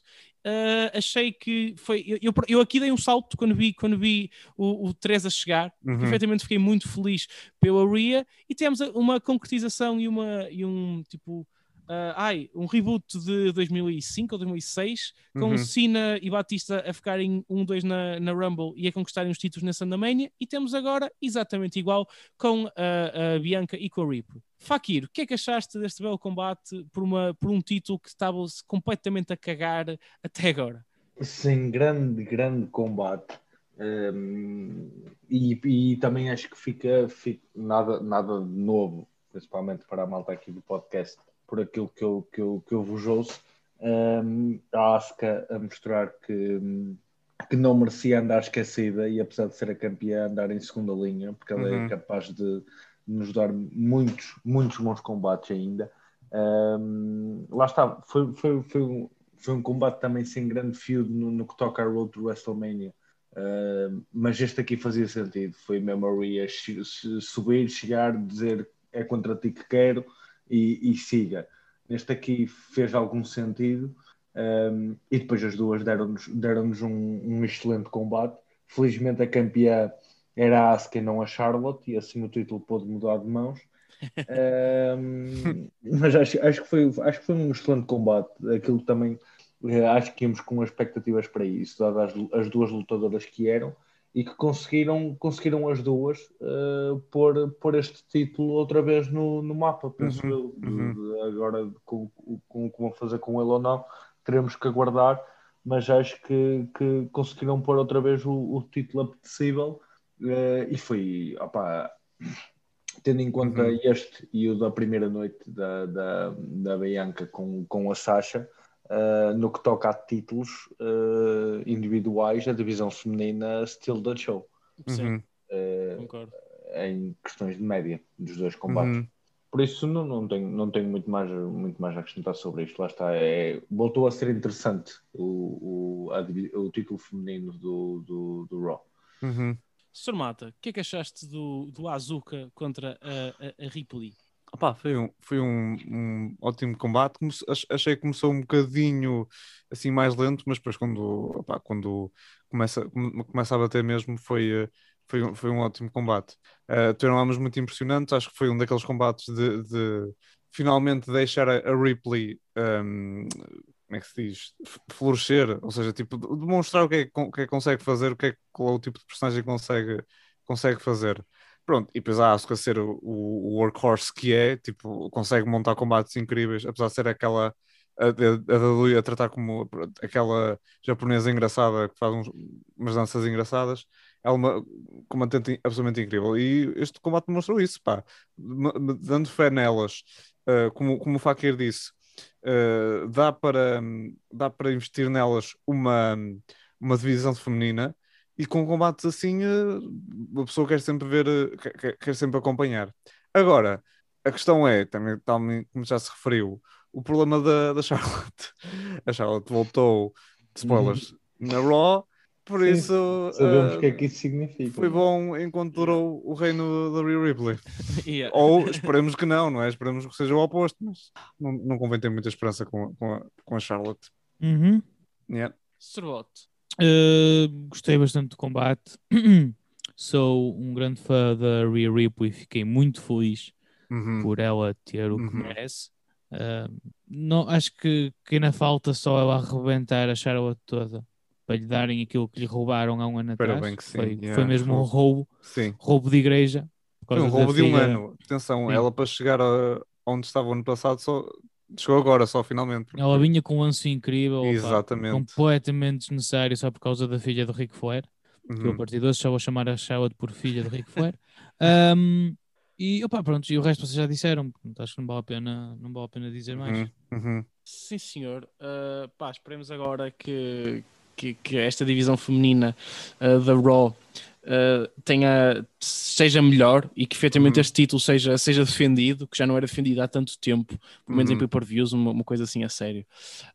Uh, achei que foi. Eu, eu, eu aqui dei um salto quando vi, quando vi o, o 3 a chegar. Uhum. Efetivamente fiquei muito feliz pela Rhea e temos uma concretização e, uma, e um tipo ah, ai, um reboot de 2005 ou 2006, com Uhum. Cena e Batista a ficarem 1-2 na, na Rumble e a conquistarem os títulos na Sandamania, e temos agora exatamente igual com a, a Bianca e com a Rip. Fakir, o que é que achaste deste belo combate por, uma, por um título que estava-se completamente a cagar até agora? Sim, grande, grande combate. Um, e, e também acho que fica, fica nada, nada de novo, principalmente para a malta aqui do podcast, por aquilo que eu, que eu, que eu vos ouço. Um, a Asuka a mostrar que, que não merecia andar esquecida e apesar de ser a campeã, andar em segunda linha, porque ela Uhum. é capaz de nos dar muitos, muitos bons combates ainda. Um, lá está, foi, foi, foi, um, foi um combate também sem grande feud no, no que toca a Road to WrestleMania. Uh, mas este aqui fazia sentido. Foi mesmo a Rhea subir, chegar, dizer é contra ti que quero e, e siga. Neste aqui fez algum sentido um, e depois as duas deram-nos deram um, um excelente combate. Felizmente a campeã era a Asuka e não a Charlotte e assim o título pôde mudar de mãos. Um, mas acho, acho, que foi, acho que foi um excelente combate. Aquilo também eh, acho que íamos com expectativas para isso, dadas as, as duas lutadoras que eram e que conseguiram, conseguiram as duas uh, pôr, pôr este título outra vez no, no mapa, penso Uhum, eu. Uhum. agora, com, com o que vão fazer com ele ou não, teremos que aguardar, mas acho que, que conseguiram pôr outra vez o, o título apetecível eh, e foi, opá, tendo em conta Uhum. este e o da primeira noite da, da, da Bianca com, com a Sasha, eh, no que toca a títulos eh, individuais, a divisão feminina still the show, Sim, Uhum. eh, concordo. em questões de média dos dois combates. Uhum. Por isso não, não, tenho, não tenho muito mais, muito mais a acrescentar sobre isto. Lá está. É, voltou a ser interessante o, o, a o título feminino do, do, do Raw. Uhum. Sr. Mata, o que é que achaste do, do Azuka contra a, a, a Ripley? Opá, foi um, foi um, um ótimo combate. Come- ach- achei que começou um bocadinho assim mais lento, mas depois quando, opá, quando começa, come- começa a bater mesmo foi, eh, foi, um- foi um ótimo combate. Uh, tiveram armas muito impressionantes. Acho que foi um daqueles combates de, de finalmente deixar a, a Ripley, um, como é que se diz? Florescer, ou seja, tipo, de- demonstrar o que é que, é que consegue fazer, o que é, qual é o tipo de personagem que consegue, consegue fazer. Pronto, e depois a Asuka ser o, o workhorse que é, tipo, consegue montar combates incríveis, apesar de ser aquela a, a, a a tratar como pronto, aquela japonesa engraçada que faz uns- umas danças engraçadas, é uma combatente absolutamente incrível. E este combate demonstrou isso, pá, dando fé nelas, uh, como, como o Fakir disse, uh, dá, para, dá para investir nelas uma, uma divisão feminina e com combates assim uh, a pessoa quer sempre ver, uh, quer- quer, sempre acompanhar. Agora, a questão é, também, também como já se referiu, o problema da, da Charlotte. A Charlotte voltou, spoilers, na Raw, por Sim, isso Sabemos uh, o que é que isso significa. foi bom enquanto durou o reino da Rhea Ripley. Yeah. Ou esperemos que não, não é? Esperemos que seja o oposto, mas não, não convém ter muita esperança com, com, a, com a Charlotte. Uhum. Yeah. Sr. Uh, gostei bastante do combate. Sou um grande fã da Rhea Ripley e fiquei muito feliz Uhum. por ela ter o que Uhum. merece. Uh, não, acho que, que ainda falta só ela arrebentar a Charlotte toda para lhe darem aquilo que lhe roubaram há um ano Espero atrás. bem que sim, Foi, yeah, foi mesmo um roubo, Sim. roubo de igreja. Foi um roubo de um ano. Atenção, Sim. ela para chegar a onde estava ano passado só chegou agora, só finalmente. porque- Ela vinha com um anúncio incrível, Exatamente. completamente desnecessário só por causa da filha do Ric Flair. que eu a Uhum. partir de hoje só vou chamar a Charlotte por filha de Ric Flair. Um, e opá, pronto, e o resto vocês já disseram, portanto, acho que não vale a pena, não vale a pena dizer mais. Uhum. Uhum. Sim, senhor. Uh, pá, esperemos agora que, que, que esta divisão feminina uh, da Raw uh, tenha, seja melhor e que efetivamente Uhum. este título seja, seja defendido, que já não era defendido há tanto tempo, pelo menos em Uhum. pay-per-views, uma, uma coisa assim a sério.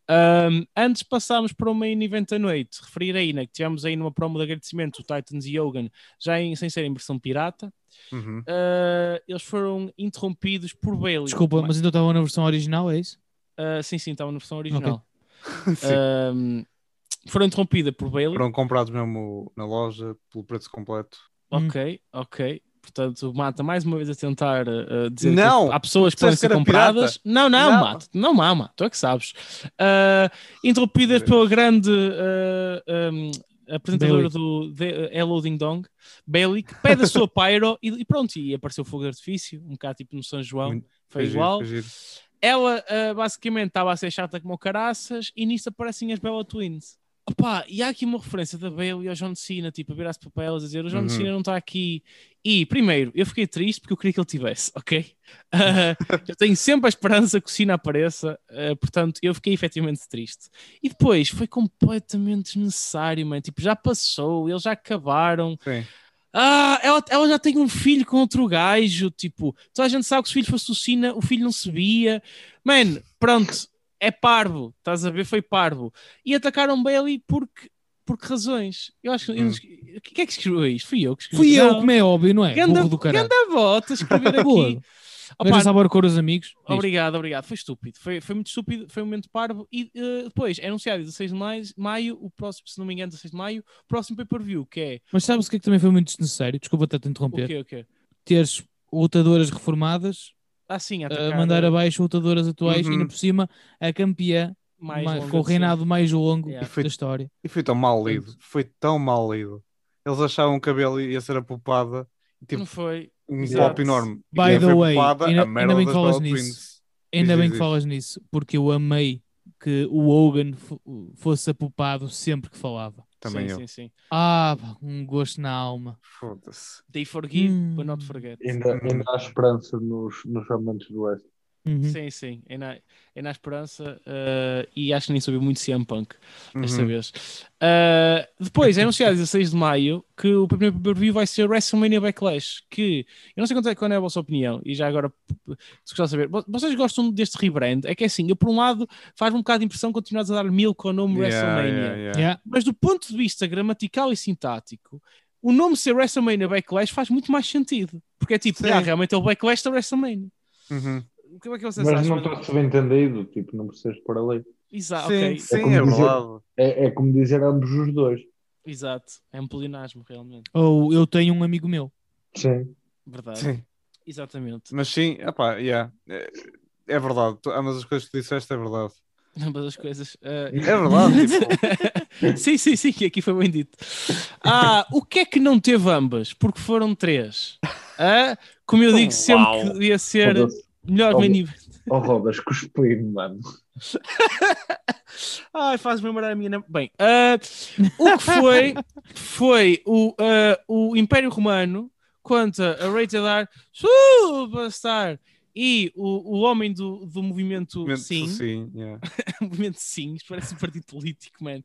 Um, antes passámos para o main event da noite, referir aí né, que tivemos aí numa promo de agradecimento o Titans e Hogan, já em, sem ser em versão pirata. Uhum. Uh, eles foram interrompidos por Bailey. Desculpa, mas ainda estava na versão original, é isso? Uh, sim, sim, estava na versão original. Sim. Um, foram interrompidas por Bailey. Foram comprados mesmo na loja pelo preço completo. Ok, ok. Portanto, mata mais uma vez a tentar uh, dizer Não! que há pessoas que podem ser compradas. Não, não, Não. mata. Não, mama, tu é que sabes. Uh, interrompidas pela grande uh, um, apresentadora do The, Hello Ding Dong, Bailey, que pede a sua pyro e, e pronto, e apareceu fogo de artifício, um bocado tipo no São João, Muito- foi igual. Ela uh, basicamente estava a ser chata como o caraças e nisso aparecem as Bella Twins. E há aqui uma referência da Bailey ao John Cena, tipo, a virar-se para elas a dizer: o John Uhum. Cena não está aqui. E, primeiro, eu fiquei triste porque eu queria que ele tivesse, ok? Ah, eu tenho sempre a esperança que o Cena apareça, ah, portanto, eu fiquei efetivamente triste. E depois foi completamente desnecessário, mano. Tipo, já passou, eles já acabaram. Sim. Ah, ela, ela já tem um filho com outro gajo, tipo, toda a gente sabe que se o filho fosse o Cena, o filho não se via. Mano, pronto, é parvo, estás a ver? Foi parvo. E atacaram Bailey porque, por que razões? Eu acho que. eu Hum. Quem é que escreveu isto? Fui eu que escrevi. Fui eu, Não. como é óbvio, não é? Ganda, Burro do caralho. ganda volta, escrever aqui. Opa, sabor com os amigos. Obrigado, obrigado. Foi estúpido. Foi, foi muito estúpido. Foi um momento parvo. E eh, depois é anunciado 16 de maio, maio, o próximo, se não me engano, 16 de maio, o próximo pay-per-view, que é. Mas sabes o que é que também foi muito desnecessário? Desculpa até te O interromper. quê? O quê? Teres lutadoras reformadas Ah, sim, a atacar, mandar eh, abaixo lutadoras atuais e Uhum. ainda por cima a campeã mais mais- com o reinado mais longo Yeah. E foi- da história. E foi tão mal lido. Foi tão mal lido. Eles achavam que a Bailey ia ser a poupada. Tipo, Não foi. um Exato. pop enorme. E By the foi way, poupada, ainda- a ainda merda bem que falas nisso. Twins. Ainda Diz, bem que falas nisso, porque eu amei que o Hogan fo- fosse apupado sempre que falava. Também sim, eu. sim, sim. Ah, um gosto na alma. Foda-se. They forgive, Hum. but not forget. Ainda, ainda há esperança nos, nos amantes do West. Uhum. Sim, sim. É na, é na esperança. eh, e acho que nem soube muito CM Punk desta Uhum. vez. Eh, depois é anunciado 16 de maio que o primeiro pay-per-view vai ser WrestleMania Backlash. Que eu não sei quanto é, qual é a vossa opinião. E já agora, se gostar de saber, vo- vocês gostam deste rebrand? É que é assim, eu por um lado faz-me um bocado de impressão continuar a dar mil com o nome Yeah, WrestleMania. yeah, yeah. Yeah. Mas do ponto de vista gramatical e sintático, o nome ser WrestleMania Backlash faz muito mais sentido. Porque é tipo, ah, realmente é o Backlash da WrestleMania. Uhum. O que é que vocês Mas acham? não está subentendido, tipo, não precisas pôr ali. Exato, Sim, ok. sim, como é dizer- verdade. É, é como dizer ambos os dois. Exato. É um polinasmo, realmente. Ou eu tenho um amigo meu. Sim. Verdade. Sim. Exatamente. Mas sim, epá, yeah. é, é verdade. Tu- Ambas as coisas que tu disseste é verdade. Ambas as coisas. ah, É verdade. tipo, sim, sim, sim, que aqui foi bem dito. Ah, o que é que não teve ambas? Porque foram três. Ah, como eu digo sempre Uau. que devia ser. Melhor Oh, main event. Oh, Rodas, cuspi-me, mano. Ai, faz-me lembrar a minha. Bem, ah, o que foi foi o, ah, o Império Romano contra a Rated R Superstar e o, o homem do, do movimento momento- Sim. sim, yeah. movimento Sim, isto parece um partido político, mano.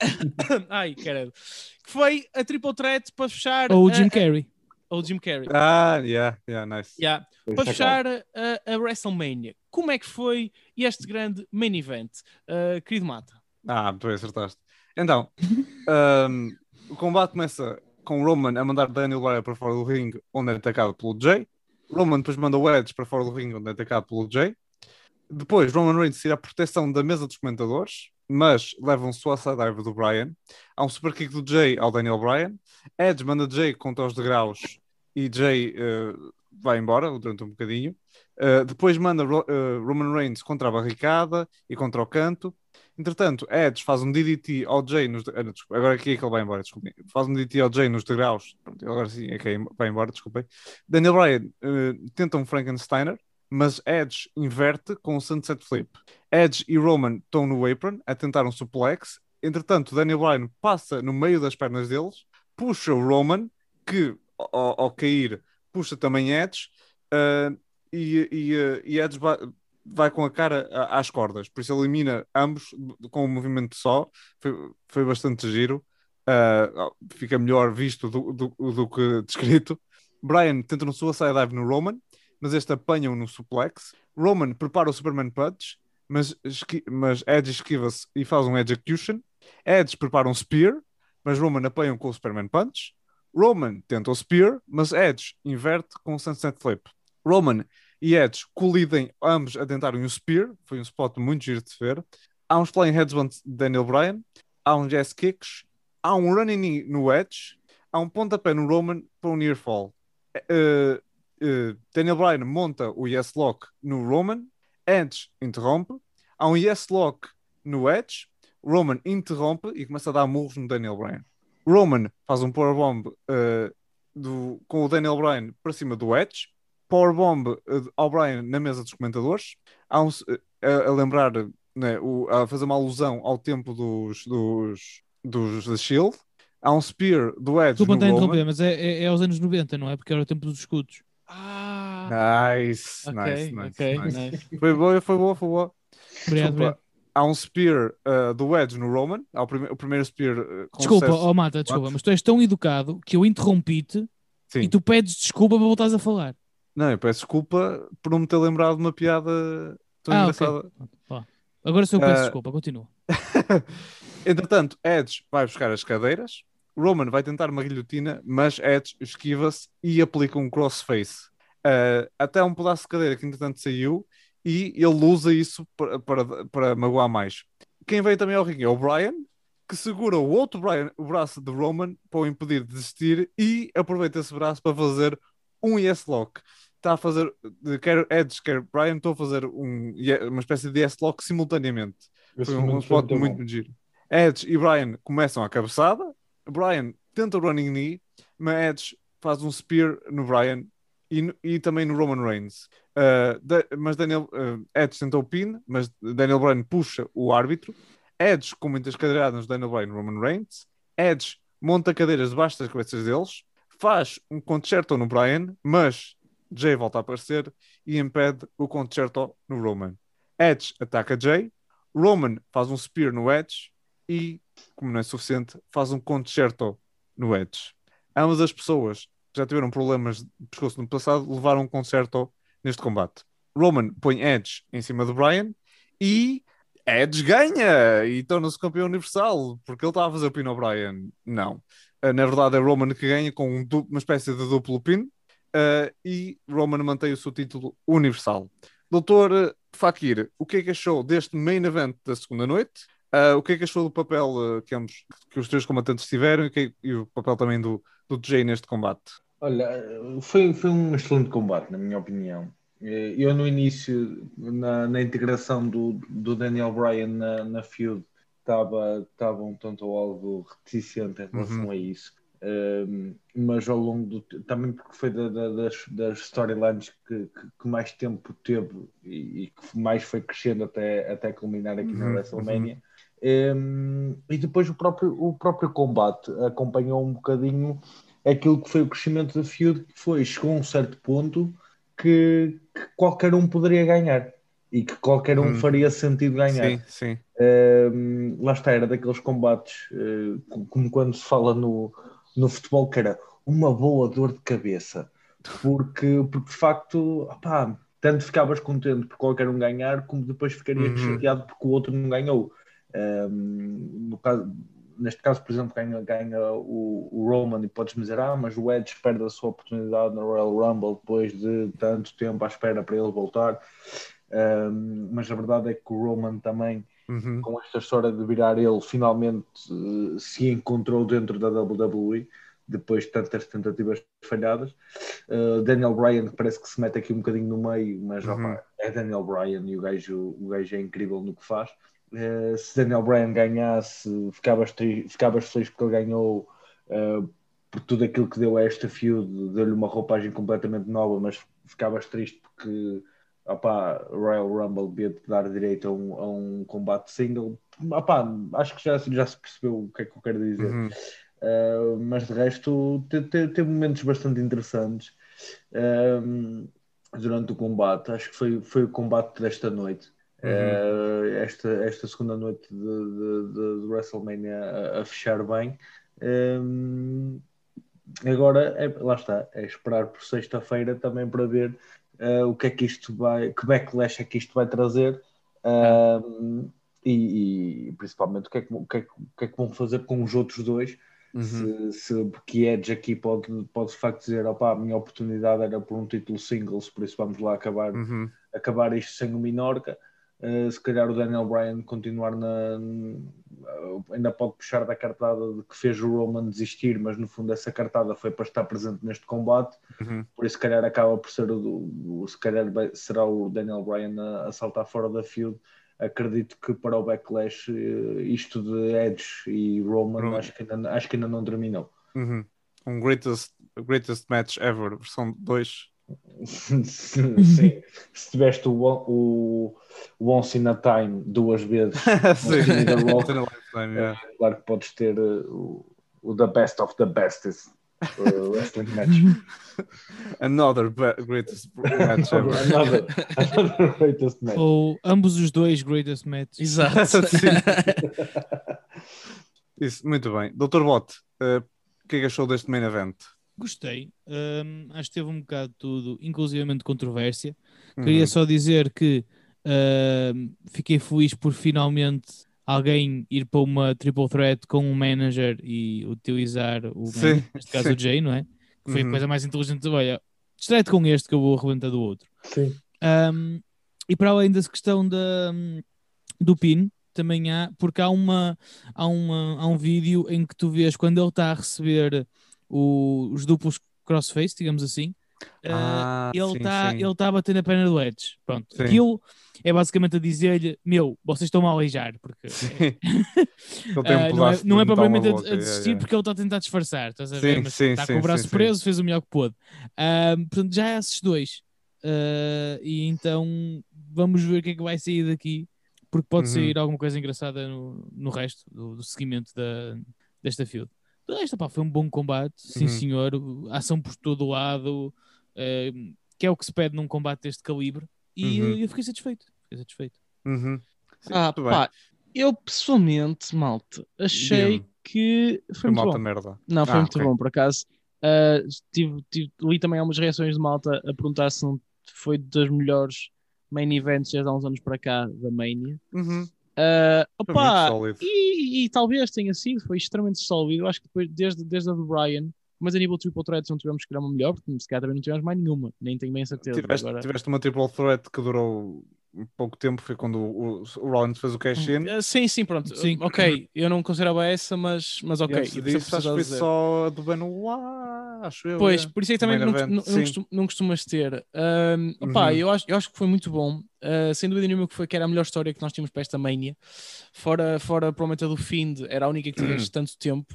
Ai, caralho. Que foi a triple threat para fechar. Ou o Jim a- Carrey. Ou o Jim Carrey. Ah, yeah, yeah, nice. Yeah. Para fechar a, a WrestleMania, como é que foi este grande main event? Ah, querido Mata. Ah, tu acertaste. Então, ahm, o combate começa com Roman a mandar Daniel Bryan para fora do ringue, onde é atacado pelo Jay. Roman depois manda o Edge para fora do ringue, onde é atacado pelo Jay. Depois, Roman Reigns tira a proteção da mesa dos comentadores, mas leva um suicide dive do Bryan. Há um super kick do Jay ao Daniel Bryan. Edge manda Jay contra os degraus e Jay eh, vai embora durante um bocadinho. Eh, depois manda Ro- eh, Roman Reigns contra a barricada e contra o canto. Entretanto, Edge faz um DDT ao Jay nos. ah, agora aqui é que ele vai embora, desculpem. Faz um DDT ao Jay nos degraus. Agora sim é que vai embora, desculpem. Daniel Bryan tenta um Frankensteiner, mas Edge inverte com um Sunset Flip. Edge e Roman estão no apron a tentar um suplex. Entretanto, Daniel Bryan passa no meio das pernas deles, puxa o Roman, que ao, ao cair puxa também Edge, eh, e, e, e Edge vai, vai com a cara às cordas, por isso elimina ambos com um movimento só. Foi, foi bastante giro. Uh, fica melhor visto do, do, do que descrito. Brian tenta um suicide dive no Roman, mas este apanha-o no suplex. Roman prepara o Superman Punch, mas, mas Edge esquiva-se e faz um execution. Edge prepara um Spear, mas Roman apanha com o Superman Punch. Roman tenta o Spear, mas Edge inverte com o Sunset Flip. Roman e Edge colidem ambos a tentarem um Spear, foi um spot muito giro de ver. Há uns Flying Headbutts de Daniel Bryan, há um Jazz Kicks, há um Running Knee no Edge, há um pontapé no Roman para um Near Fall. eh, eh, Daniel Bryan monta o Yes Lock no Roman, Edge interrompe, há um Yes Lock no Edge, Roman interrompe e começa a dar murros no Daniel Bryan. Roman faz um powerbomb eh, do, com o Daniel Bryan para cima do Edge, powerbomb eh, ao Bryan na mesa dos comentadores, há um, eh, a, a lembrar, né, o- a fazer uma alusão ao tempo dos, dos, dos da Shield, há um spear do Edge Desculpa no Roman. interromper, mas é, é, é aos anos 90, não é? Porque era o tempo dos escudos. Ah, Nice, ok, nice, nice, ok, nice. nice. Foi boa, foi boa, foi boa. Obrigado, obrigado. há um spear uh, do Edge no Roman, há o, prime- o primeiro spear uh, Desculpa, oh Mata, desculpa, What? mas tu és tão educado que eu interrompi-te e tu pedes desculpa para voltares a falar. Não, eu peço desculpa por não me ter lembrado de uma piada tão Ah, engraçada. Agora se eu peço Ah. desculpa, continua. Entretanto, Edge vai buscar as cadeiras, Roman vai tentar uma guilhotina, mas Edge esquiva-se e aplica um crossface. Uh, até um pedaço de cadeira que entretanto saiu e ele usa isso para, para, para magoar mais. Quem veio também ao ringue é o Brian, que segura o outro Brian, o braço de Roman para o impedir de desistir e aproveita esse braço para fazer um yes lock. Está a fazer, quer Edge, quer Brian, estão a fazer um, uma espécie de yes lock simultaneamente. Esse Foi um, um spot muito, muito muito giro. Edge e Brian começam a cabeçada. Brian tenta o running knee, mas Edge faz um spear no Brian e, e também no Roman Reigns. Uh, da- mas Daniel, uh, Edge tentou o pin, mas Daniel Bryan puxa o árbitro. Edge com muitas cadeiradas Daniel Bryan e Roman Reigns. Edge monta cadeiras debaixo das cabeças deles. Faz um concerto no Bryan, mas Jay volta a aparecer e impede o concerto no Roman. Edge ataca Jay. Roman faz um spear no Edge e, como não é suficiente, faz um concerto no Edge. Ambas as pessoas que já tiveram problemas de pescoço no passado levaram um concerto neste combate. Roman põe Edge em cima do Bryan e Edge ganha e torna-se campeão universal porque ele estava a fazer o pin ao Bryan. Não. Uh, Na verdade é Roman que ganha com um uma espécie de duplo pin uh, e Roman mantém o seu título universal. Doutor Fakir, o que é que achou deste main event da segunda noite? Uh, o que é que achou do papel uh, que, ambos, que os três combatantes tiveram e, que- e o papel também do, do Jay neste combate? Olha, foi, foi um excelente combate, na minha opinião. Eh, Eu, no início, na, na integração do, do Daniel Bryan na, na feud, estava um tanto ou algo reticente em relação Uhum. a isso. Um, mas ao longo do também porque foi da- da- das, das storylines que, que, que mais tempo teve e, e que mais foi crescendo até, até culminar aqui na Uhum, WrestleMania. Um, e depois o próprio, o próprio combate acompanhou um bocadinho aquilo que foi o crescimento da feud, que foi, chegou a um certo ponto que, que qualquer um poderia ganhar e que qualquer um Hum. faria sentido ganhar. Sim, sim. Um, lá está, era daqueles combates, uh, co- como quando se fala no, no futebol, que era uma boa dor de cabeça, porque, porque de facto, opá, tanto ficavas contente por qualquer um ganhar, como depois ficarias Uhum. chateado porque o outro não ganhou. Um, caso, neste caso, por exemplo, ganha, ganha o, o Roman e podes-me dizer, ah, mas o Edge perde a sua oportunidade no Royal Rumble depois de tanto tempo à espera para ele voltar. Um, mas a verdade é que o Roman também Uhum. com esta história de virar ele, finalmente eh, se encontrou dentro da WWE, depois de tantas tentativas falhadas. Uh, Daniel Bryan parece que se mete aqui um bocadinho no meio, mas Uhum. opa, é Daniel Bryan e o gajo, o gajo é incrível no que faz. Uh, se Daniel Bryan ganhasse, ficavas, tri- ficavas feliz porque ele ganhou uh, por tudo aquilo que deu a esta feud, deu-lhe uma roupagem completamente nova, mas ficavas triste porque opá, Royal Rumble devia-te dar direito a um, a um combate single. Opá, acho que já, já se percebeu o que é que eu quero dizer. Uhum. Uh, mas de resto te- te- teve momentos bastante interessantes durante o combate. Acho que foi, foi o combate desta noite. Uh, esta, esta segunda noite de, de- de- WrestleMania a, a fechar bem. Um, agora, é, lá está, é esperar por sexta-feira também para ver uh, o que é que isto vai, que backlash é que isto vai trazer. Um, e, e principalmente o que, é que, o, que é que, o que é que vão fazer com os outros dois Uhum. se, se, porque Edge aqui pode, pode de facto dizer opá, a minha oportunidade era por um título singles, por isso vamos lá acabar, Uhum. acabar isto sem o Minorca. Uh, se calhar o Daniel Bryan continuar na, ainda pode puxar da cartada de que fez o Roman desistir, mas no fundo essa cartada foi para estar presente neste combate, Uhum. por isso se calhar acaba por ser o, se calhar será o Daniel Bryan a, a saltar fora da field. Acredito que para o Backlash eh, isto de Edge e Roman Roman. acho que, ainda, acho que ainda não terminou. Uhum. Um greatest, greatest match ever, versão 2. Sim, se tiveste o, o, o Once in a Time duas vezes, Sim. da Raw. Once in a lifetime, yeah. claro que podes ter uh, o, o The Best of the Bestest uh, Wrestling Match. Another greatest match ever. another, another greatest match. Ou ambos os dois greatest matches. Exato. Isso, muito bem. Dr. Bot, eh, o que é que achou deste main event? Gostei. Hum, acho que teve um bocado de tudo, inclusivamente controvérsia. Uhum. Queria só dizer que hum, fiquei feliz por finalmente alguém ir para uma triple threat com um manager e utilizar o Sim, manager, neste caso sim. o Jay, não é? Que foi Uhum. a coisa mais inteligente de olha, distrai-te com este que eu vou arrebentar do outro. Sim. Um, e para além dessa questão da, do PIN, também há, porque há, uma, há, uma, há um vídeo em que tu vês quando ele está a receber o- os duplos crossface, digamos assim, uh, Ah, ele sim, está sim. ele tá a bater na perna do Edge. Pronto, Sim. aquilo é basicamente a dizer-lhe: Meu, vocês estão-me a aleijar, porque Sim. Ele ah, não é, não é propriamente a, a yeah, desistir yeah. porque ele está a tentar disfarçar, estás a Sim, ver? Mas sim, está sim, com o braço sim, sim. preso, fez o melhor que pôde. Ah, portanto, já há esses dois. E então vamos ver o que é que vai sair daqui, porque pode Uhum. sair alguma coisa engraçada no, no resto do, do seguimento da, desta field. Pá, foi um bom combate, sim Uhum. senhor. Ação por todo o lado, ah, que é o que se pede num combate deste calibre. E Uhum. eu fiquei satisfeito. Fiquei satisfeito. Uhum. Sim, Ah, pá, eu pessoalmente, malta, achei que foi Foi muito malta bom. merda. Não, foi Ah, muito ok. bom, por acaso. Ah, tive, tive- li também algumas reações de malta a perguntar se não foi das melhores main events desde há uns anos para cá da Mania. Uhum. Ah, Foi opa, e, e talvez tenha sido, foi extremamente sólido. Acho que depois, desde, desde a do Brian, mas a nível triple threats não tivemos que criar uma melhor, porque se calhar também não tivemos mais nenhuma, nem tenho bem certeza. Tiveste, Agora, tiveste uma triple threat que durou pouco tempo, foi quando o, o Rollins fez o cash-in. Ah, sim, sim, pronto. Sim. Ok, eu não considerava essa, mas, mas E ok. o que disso, acho estás que foi só do Benoit, acho eu. Pois, é. por isso é que também não, event, não, costum- não costumas ter. Opá, Uhum. eu, acho, eu acho que foi muito bom. Ah, sem dúvida nenhuma que foi que era a melhor história que nós tínhamos para esta Mania. Fora, fora provavelmente a do Find, era a única que Uhum. tiveste tanto tempo.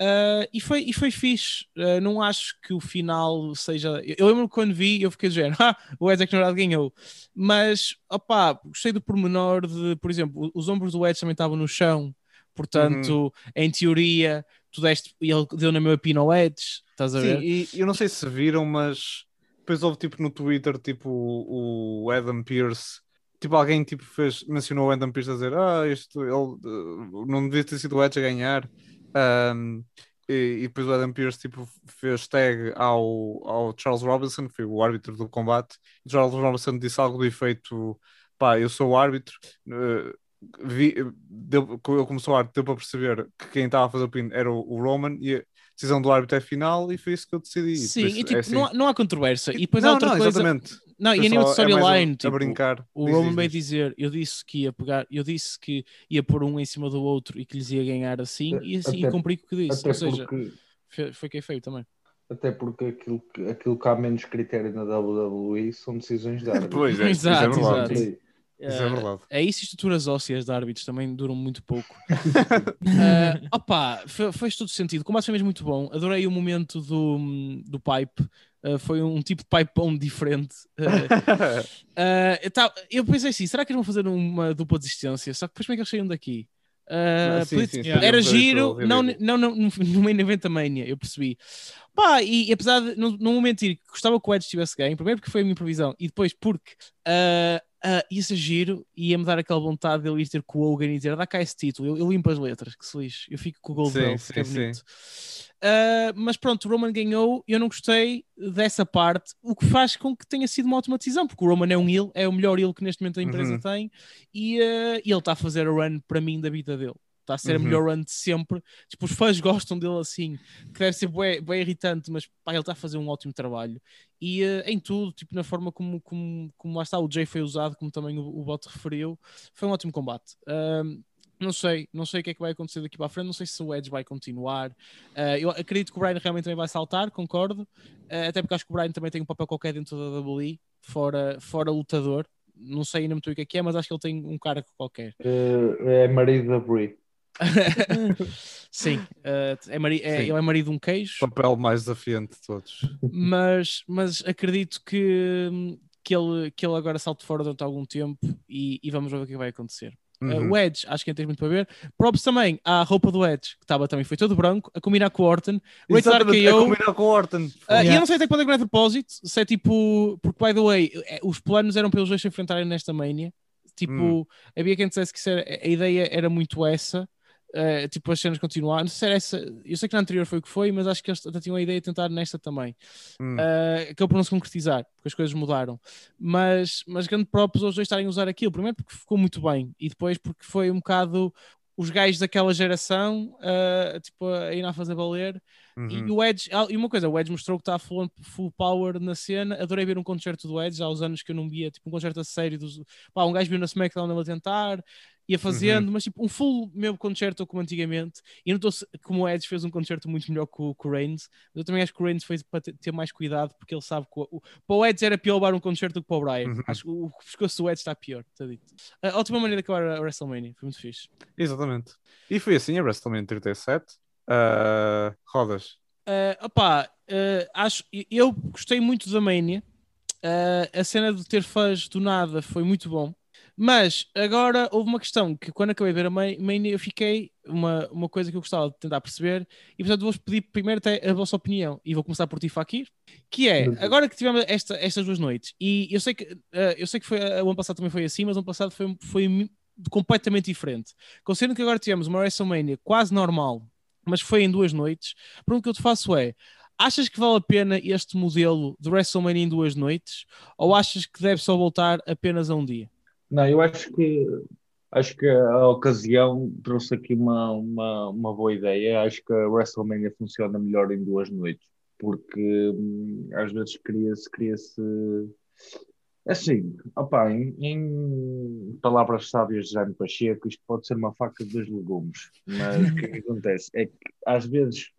Ah, e, foi, e foi fixe. Ah, não acho que o final seja. Eu, eu lembro que quando vi, eu fiquei do género, ah, o Edge é que na verdade ganhou. Mas, opá, gostei do pormenor de, por exemplo, os ombros do Edge também estavam no chão. Portanto, Uhum. em teoria, tu deste, e ele deu na mesma pino ao Edge. Estás a ver? Sim, e eu não sei se viram, mas depois houve tipo no Twitter, tipo o Adam Pearce, tipo alguém tipo fez, mencionou o Adam Pearce a dizer, ah, isto, ele uh, não devia ter sido o Edge a ganhar. Um, e, e depois o Adam Pearce tipo, fez tag ao, ao Charles Robinson, que foi o árbitro do combate. E Charles Robinson disse algo do efeito: pá, eu sou o árbitro. uh, vi, deu, ele começou a deu para perceber que quem estava a fazer o pin era o, o Roman e a decisão do árbitro é final e foi isso que eu decidi. Sim, e tipo, é assim. não, há, não há controvérsia. E depois há não, outra não, coisa. exatamente. Não, e a nível de é a- storyline, a, tipo, brincar. o Diz, Roman diz, veio diz. dizer, eu disse que ia pegar, eu disse que ia pôr um em cima do outro e que lhes ia ganhar assim, e assim Até- e cumpri com o que disse. Ou seja, porque, foi quem feio também. até porque aquilo, que- aquilo que há menos critério na WWE são decisões de árbitros. Pois é, Exato, é verdade. exato. Isso é Eh, verdade. É isso, estruturas ósseas de árbitros também duram muito pouco. uh, opa, fe- fez todo sentido. O combate foi mesmo muito bom. Adorei o momento do, do pipe. Uh, foi um tipo de pipe bomb diferente. Uh, uh, eu, pensei assim: será que eles vão fazer uma dupla desistência? Só que depois como é que eles saíram daqui? Uh, Ah, sim, sim, seria era giro, não, não, não, no, main event Mania, eu percebi. Pá, e, e apesar de não, não mentir, que gostava que o Edge tivesse ganho, primeiro porque foi a minha previsão, e depois porque uh, uh, ia ser giro ia-me dar aquela vontade de ele ir ter com o Hogan e dizer: dá cá esse título, eu, eu limpo as letras, que se lixe, eu fico com o Gold Sim, que é bonito. Uh, mas pronto, o Roman ganhou, eu não gostei dessa parte, o que faz com que tenha sido uma ótima decisão, porque o Roman é um heel, é o melhor heel que neste momento a empresa Uhum. tem, e, uh, e ele está a fazer a run para mim da vida dele. Está a ser Uhum. a melhor run de sempre. Tipo, os fãs gostam dele assim, que deve ser bem, irritante, mas pá, ele está a fazer um ótimo trabalho. E uh, em tudo, tipo, na forma como, como, como lá está o Jay foi usado, como também o, o Bot referiu, foi um ótimo combate. Um, Não sei, não sei o que é que vai acontecer daqui para a frente, não sei se o Edge vai continuar. Uh, eu acredito que o Brian realmente também vai saltar, concordo. Uh, até porque acho que o Brian também tem um papel qualquer dentro da WWE, fora, fora lutador. Não sei ainda muito o que é que é, mas acho que ele tem um cargo qualquer. Eh, é marido da Brie. Sim, uh, é mari é, Sim. ele é marido de um queijo, Papel mais desafiante de todos. mas, mas acredito que, que, ele, que ele agora salte fora durante algum tempo e, e vamos ver o que vai acontecer. Uh, Uhum. o Edge, acho que ainda tens muito para ver. Props também à roupa do Edge, que estava também, foi todo branco, a combinar com o Orton. Rated é RKO. combinar com o Orton. Ah, E Yeah. eu não sei até quando é que não é propósito, se é tipo, porque by the way, é, os planos eram para eles dois se enfrentarem nesta mania. Tipo, Hum. havia quem dissesse que era- a ideia era muito essa, ah, tipo, as cenas continuar. Não sei se essa, eu sei que na anterior foi o que foi, mas acho que eles até tinham a ideia de tentar nesta também. Hum. Uh, acabou por não se concretizar, porque as coisas mudaram. Mas, mas grande próprio os dois estarem a usar aquilo. Primeiro porque ficou muito bem, e depois porque foi um bocado os gajos daquela geração uh, tipo, a ir a fazer valer. E Uhum. o Edge, ah, e uma coisa, o Edge mostrou que está full, full power na cena. Adorei ver um concerto do Edge há uns anos que eu não via, tipo um concerto a sério. Dos, pá, um gajo viu na SmackDown ele a tentar, ia fazendo, mas tipo um full mesmo concerto como antigamente. E notou-se como o Edge fez um concerto muito melhor que o, que o Reigns. Mas eu também acho que o Reigns fez para ter, ter mais cuidado, porque ele sabe que o, o, para o Edge era pior levar um concerto do que para o Brian. Uhum. Acho que o, o pescoço do Edge está pior, está dito. A ótima maneira de acabar a WrestleMania, foi muito fixe. Exatamente. E foi assim a WrestleMania 37. Ah, rodas. Uh, opá, uh, acho, eu gostei muito da Mania. Uh, a cena de ter fãs do nada foi muito bom. Mas agora houve uma questão que quando acabei de ver a Ma- Mania eu fiquei uma, uma coisa que eu gostava de tentar perceber e portanto vou-vos pedir primeiro até a vossa opinião e vou começar por ti Fakir, que é, agora que tivemos esta, estas duas noites e eu sei que, uh, eu sei que foi, uh, o ano passado também foi assim, mas o ano passado foi, foi completamente diferente. Considerando que agora tivemos uma WrestleMania quase normal, mas foi em duas noites, a pergunta que eu te faço é Achas que vale a pena este modelo de WrestleMania em duas noites ou achas que deve só voltar apenas a um dia? Não, eu acho que acho que a ocasião trouxe aqui uma, uma, uma boa ideia. Acho que a WrestleMania funciona melhor em duas noites, porque hum, às vezes cria-se cria-se assim, opá, em, em palavras sábias de Jaime Pacheco, isto pode ser uma faca de dois legumes, mas o que é que acontece? É que às vezes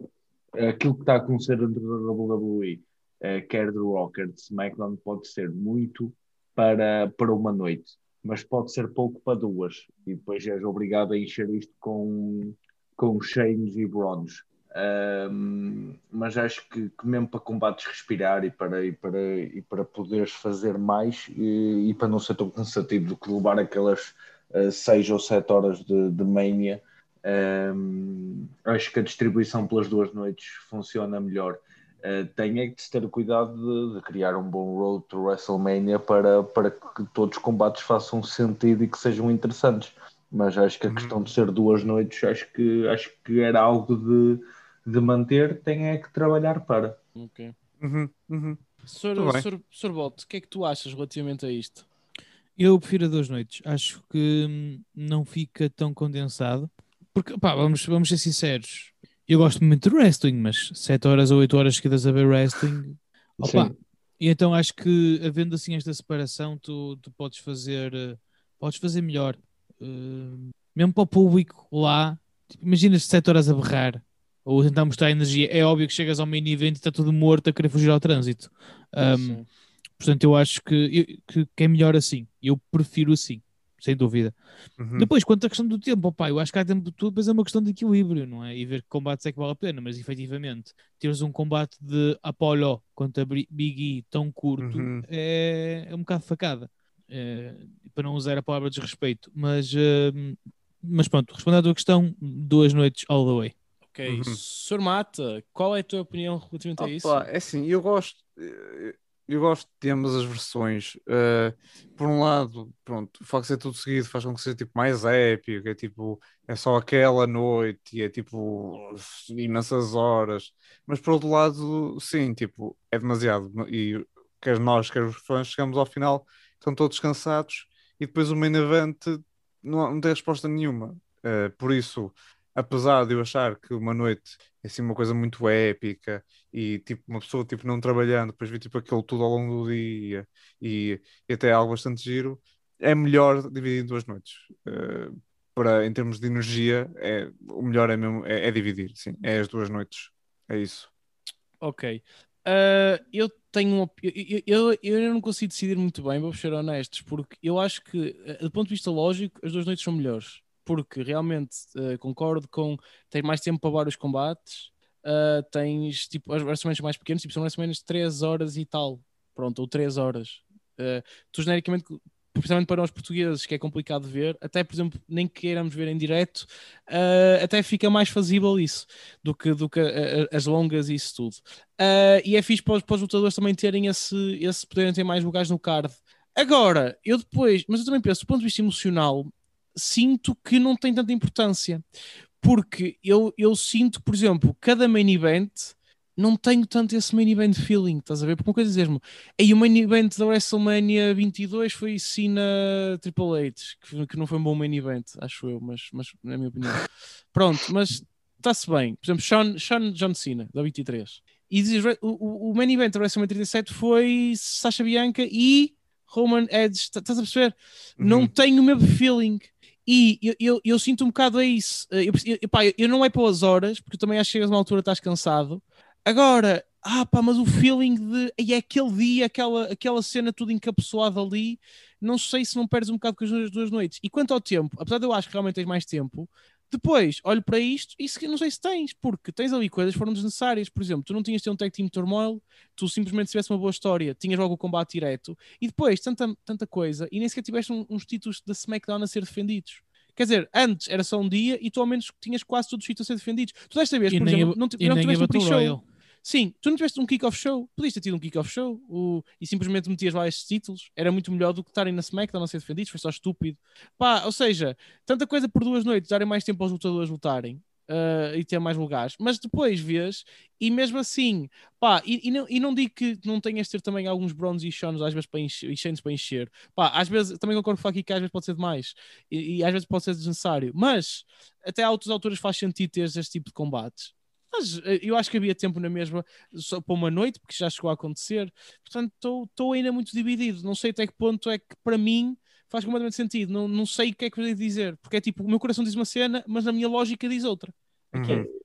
aquilo que está a acontecer dentro da WWE, eh, quer do Raw, quer de SmackDown, pode ser muito para, para uma noite, mas pode ser pouco para duas, e depois és obrigado a encher isto com, com Shanes e Browns. Mas acho que, que mesmo para combates respirar e para, e para, e para poderes fazer mais e, e para não ser tão cansativo do que levar aquelas uh, seis ou sete horas de, de mania, ahm, acho que a distribuição pelas duas noites funciona melhor. Uh, tem é que ter cuidado de, de criar um bom road to WrestleMania para, para que todos os combates façam sentido e que sejam interessantes. Mas acho que a Uhum. questão de ser duas noites, acho que, acho que era algo de, de manter, tem é que trabalhar para. Ok. Uhum, uhum. Sr. O que é que tu achas relativamente a isto? Eu prefiro a duas noites. Acho que não fica tão condensado. Porque, pá, vamos, vamos ser sinceros. Eu gosto muito de wrestling, mas 7 horas ou 8 horas seguidas a ver wrestling. Opa, e então acho que havendo assim esta separação, tu, tu podes fazer eh, podes fazer melhor. Eh, mesmo para o público lá, tipo, imaginas 7 horas a berrar ou tentar mostrar energia. É óbvio que chegas ao main event e está tudo morto a querer fugir ao trânsito. Um. Portanto, eu acho que, que, que é melhor assim. Eu prefiro assim, sem dúvida. Uhum. Depois, quanto à questão do tempo, opá, eu acho que há tempo de tudo, depois é uma questão de equilíbrio, não é? E ver que combates é que vale a pena, mas efetivamente, teres um combate de Apollo contra Big E tão curto Uhum. é, é um bocado facada. É, para não usar a palavra desrespeito, mas, hum, mas pronto, respondendo à tua questão, duas noites all the way. Ok. Uhum. Sr. Mata, qual é a tua opinião relativamente a isso? É assim, eu gosto, eu gosto de ambas as versões. Eh, por um lado, pronto, o facto de ser tudo seguido faz com que seja tipo mais épico, é tipo, é só aquela noite e é tipo imensas horas. Mas por outro lado, sim, tipo, é demasiado. E quer nós, quer os fãs, chegamos ao final, estão todos cansados e depois o main event não, não tem resposta nenhuma. Eh, por isso, apesar de eu achar que uma noite é assim uma coisa muito épica e tipo uma pessoa tipo não trabalhando, depois vê tipo aquilo tudo ao longo do dia e, e até algo bastante giro, é melhor dividir em duas noites. Eh, para, em termos de energia, é, o melhor é mesmo é, é dividir, sim, é as duas noites. É isso. Ok. Uh, eu tenho uma, eu, eu, eu não consigo decidir muito bem, vou ser honestos, porque eu acho que, uh, do ponto de vista lógico, as duas noites são melhores. Porque realmente uh, concordo com tens mais tempo para vários combates, uh, tens tipo as WrestleManias mais pequenas, tipo, são de 3 horas e tal, pronto, ou 3 horas. Uh, tu genericamente principalmente para nós portugueses, que é complicado ver, até por exemplo, nem queiramos ver em direto, uh, até fica mais fazível isso do que, do que as longas e isso tudo. E é fixe para os, para os lutadores também terem esse, esse poderem ter mais lugares no card. Agora, eu depois, mas eu também penso, do ponto de vista emocional, sinto que não tem tanta importância. Porque eu, eu sinto, por exemplo, cada main event não tenho tanto esse main event feeling, estás a ver? Porque uma coisa é dizer-me, aí o main event da WrestleMania 22 foi Cena Triple H, que, que não foi um bom main event, acho eu, mas, mas na minha opinião. Pronto, mas está-se bem. Por exemplo, Sean, Sean John Cena, da 23. E dizes, o, o main event da WrestleMania 37 foi Sasha Bianca e Roman Edge, tá, estás a perceber? Uhum. Não tenho o mesmo feeling. E eu, eu, eu, sinto um bocado a isso. Eu, eu, pá, eu não é pelas horas, porque também acho que chegas uma altura estás cansado. Agora, ah pá, mas o feeling de e é aquele dia, aquela, aquela cena tudo encapsulada ali, não sei se não perdes um bocado com as duas noites. E quanto ao tempo, apesar de eu acho que realmente tens mais tempo, depois olho para isto e não sei se tens, porque tens ali coisas que foram desnecessárias. Por exemplo, tu não tinhas ter um tag team turmoil, tu simplesmente se tivesse uma boa história, tinhas logo o combate direto, e depois tanta, tanta coisa, e nem sequer tiveste um, uns títulos da SmackDown a ser defendidos. Quer dizer, antes era só um dia e tu ao menos tinhas quase todos os títulos a ser defendidos. Tu desta vez, por exemplo, não, não tiveste um pre-show. Sim, tu não tiveste um kick-off show, podias ter tido um kick-off show o, e simplesmente metias lá estes títulos, era muito melhor do que estarem na SmackDown a ser defendidos, foi só estúpido. Pá, ou seja, tanta coisa por duas noites, darem mais tempo aos lutadores lutarem uh, e ter mais lugares, mas depois vês, e mesmo assim, pá, e, e, não, e não digo que não tenhas de ter também alguns bronze e shows às vezes para encher, e para encher, pá, às vezes também concordo com aqui que às vezes pode ser demais e, e às vezes pode ser desnecessário, mas até a outras alturas faz sentido ter este tipo de combates. Mas eh, eu acho que havia tempo na mesma só para uma noite, porque já chegou a acontecer. Portanto, estou ainda muito dividido. Não sei até que ponto é que para mim faz completamente sentido. Não, não sei o que é que eu dizer. Porque é tipo, o meu coração diz uma cena, mas a minha lógica diz outra. Aqui. Uhum.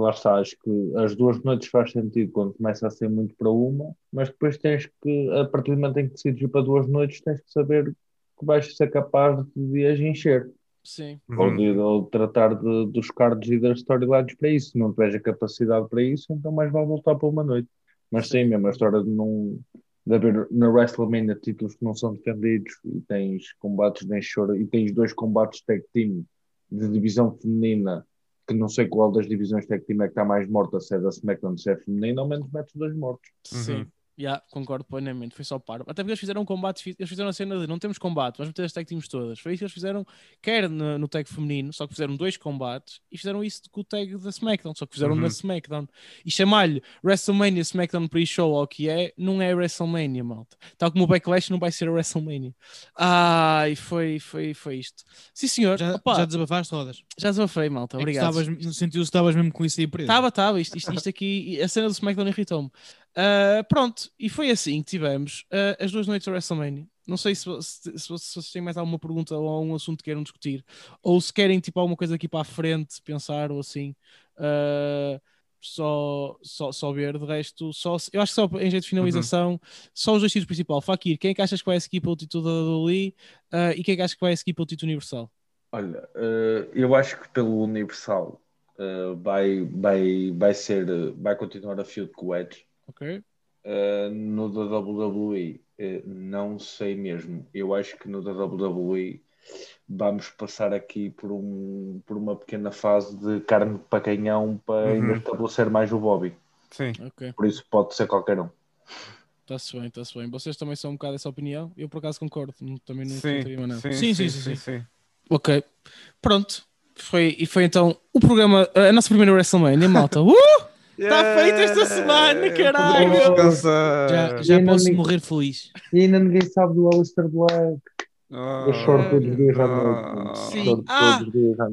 Lá está, acho que as duas noites faz sentido quando começa a ser muito para uma, mas depois tens que, a partir do momento em que decides ir para duas noites, tens que saber que vais ser capaz de as encher. Sim. Ou, de, ou de tratar de, dos cards e das storylines para isso. Se não tiveres a capacidade para isso, então mais vale voltar para uma noite. Mas sim, mesmo a história de não de haver na WrestleMania títulos que não são defendidos e tens combates de choro e tens dois combates tag team de divisão feminina que não sei qual das divisões tag team é que está mais morta, se é da SmackDown, se é feminina, ao menos metes dois mortos. Sim. Yeah, concordo plenamente, foi só paro. Até porque eles fizeram um combate, eles fizeram a cena de não temos combate, vamos meter as tag teams todas. Foi isso que eles fizeram, quer no, no tag feminino, só que fizeram dois combates e fizeram isso com o tag da SmackDown, só que fizeram uhum. na SmackDown. E chamar-lhe WrestleMania SmackDown pre-show ou o que é, não é WrestleMania, malta. Tal como o Backlash não vai ser a WrestleMania. Ai, foi, foi, foi isto. Sim, senhor. Já, Opa, já desabafaste rodas? Já desabafei, malta. É Obrigado. Sentiu-se que estavas mesmo com isso aí preso. Estava, estava. Isto, isto, isto aqui, a cena do SmackDown irritou-me. Uh, pronto, e foi assim que tivemos uh, as duas noites da WrestleMania. Não sei se, se, se, vocês têm mais alguma pergunta ou algum assunto que queiram discutir, ou se querem tipo alguma coisa aqui para a frente, pensar ou assim. Uh, só, só, só ver, de resto, só, eu acho que só em jeito de finalização, uhum. só os dois títulos principais. Fakir, quem é que achas que vai seguir pelo título da uh, e quem é que achas que vai seguir pelo título Universal? Olha, eu acho que pelo Universal vai, vai, vai ser, vai continuar a feud com o Edge. Ok. Uh, no da WWE, uh, não sei mesmo. Eu acho que no da WWE vamos passar aqui por, um, por uma pequena fase de carne para canhão para uhum. ainda estabelecer mais o Bobby. Sim. Okay. Por isso pode ser qualquer um. Está-se bem, está-se bem. Vocês também são um bocado essa opinião? Eu por acaso concordo. Também não sim, nada. Sim sim sim, sim sim, sim. Ok. Pronto. Foi, e foi então o programa, a nossa primeira WrestleMania, malta. Uh! Está yeah. feito esta semana, caralho! Já, já posso ninguém... morrer feliz. E ainda ninguém sabe do Alistair Black. Oh, eu choro todos os dias à noite. Sim. Ah,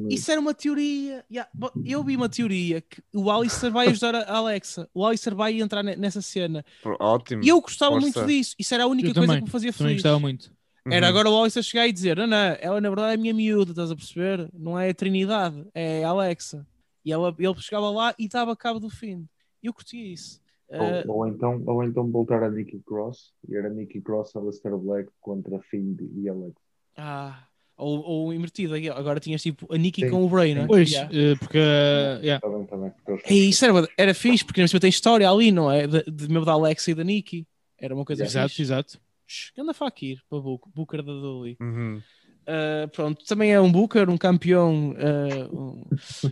isso era uma teoria. Yeah. Eu vi uma teoria que o Alistair vai ajudar a Alexa. O Alistair vai entrar nessa cena. Ótimo. E eu gostava Força. muito disso. Isso era a única eu coisa também. que me fazia feliz. Gostava muito. Era Uhum. agora o Alex a chegar e dizer: Não, não, ela na verdade é a minha miúda, estás a perceber? Não é a Trinidade, é a Alexa. E ela, ele chegava lá e dava cabo do fim. Eu curtia isso. Ou, ou então, ou então voltar a Nikki Cross e era Nikki Cross, Alistair Black contra Fiend e Alex. ah, ou, ou invertido, agora tinhas tipo a Nikki Sim, com o Bray, né? Pois, Yeah. eh, porque. eh, yeah. Está bem, porque É isso, era, era fixe, porque tem história ali, não é? De, de mesmo da Alexa e da Nikki. Era uma coisa Exato, fixe. exato. Shhh, Ganda Fakir para Booker da Dolly. Uhum. Uh, pronto, também é um Booker, um campeão, uh, um-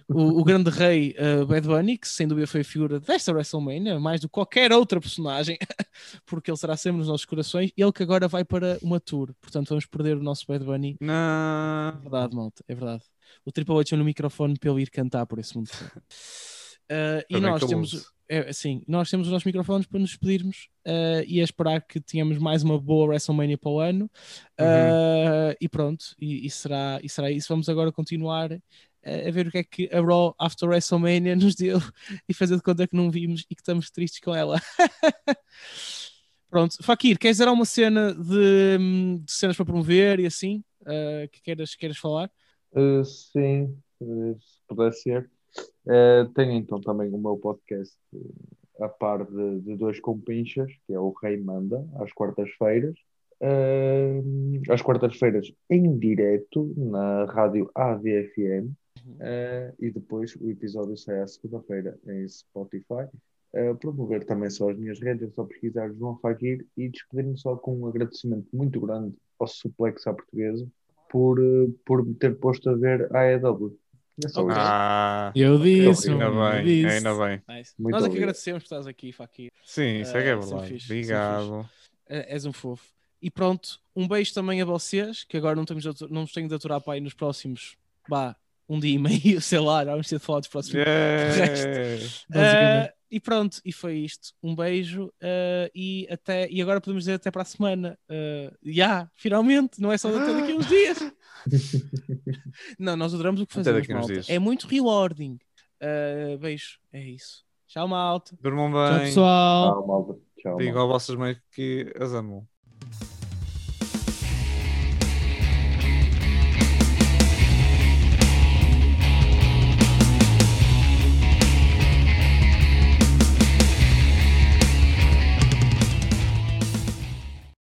o, o grande rei uh, Bad Bunny, que sem dúvida foi a figura desta WrestleMania, mais do que qualquer outra personagem, porque ele será sempre nos nossos corações. Ele que agora vai para uma tour, portanto vamos perder o nosso Bad Bunny. Não. É verdade, malta, é verdade. O Triple H no microfone para ele ir cantar por esse mundo. Uh, e nós temos, é, assim, nós temos os nossos microfones para nos despedirmos uh, e a esperar que tenhamos mais uma boa WrestleMania para o ano. Uh, e pronto, e, e será, e será isso. Vamos agora continuar uh, a ver o que é que a Raw After WrestleMania nos deu e fazer de conta que não vimos e que estamos tristes com ela. pronto, Fakir, queres dar uma cena de, de cenas para promover e assim? uh, que queiras, queiras falar? Uh, sim, se puder ser. Uh, tenho então também o meu podcast uh, a par de, de dois compinchas, que é o Rei Manda, às quartas-feiras. Uh, às quartas-feiras em direto na rádio ADFM uh, e depois o episódio sai à segunda-feira em Spotify. Uh, promover também só as minhas redes, é só pesquisar João Fakir e despedir-me só com um agradecimento muito grande ao Suplex à portuguesa por, por me ter posto a ver a AEW. Só Ok. isso. Ah, Eu disse, ainda mano, eu bem, disse. ainda bem. Nice. Muito Nós é que agradecemos por estás aqui, Fakir. Sim, isso é que é são verdade. Obrigado. É- És um fofo. E pronto, um beijo também a vocês, que agora não, temos de não nos tenho de aturar para aí nos próximos, bah, um dia e meio, sei lá, vamos ter de falar dos próximos. Yeah. E pronto, e foi isto. Um beijo ah, e até e agora podemos dizer até para a semana. Já, finalmente, não é só até daqui a uns dias. não, nós adoramos o que Até fazemos, daqui a uns malta. dias. É muito rewarding. Ah, beijo, é isso. Tchau, malta. Durmam Tchau, bem. pessoal. Tchau, malta. Tchau, malta. Digam a vossas mães que as amam.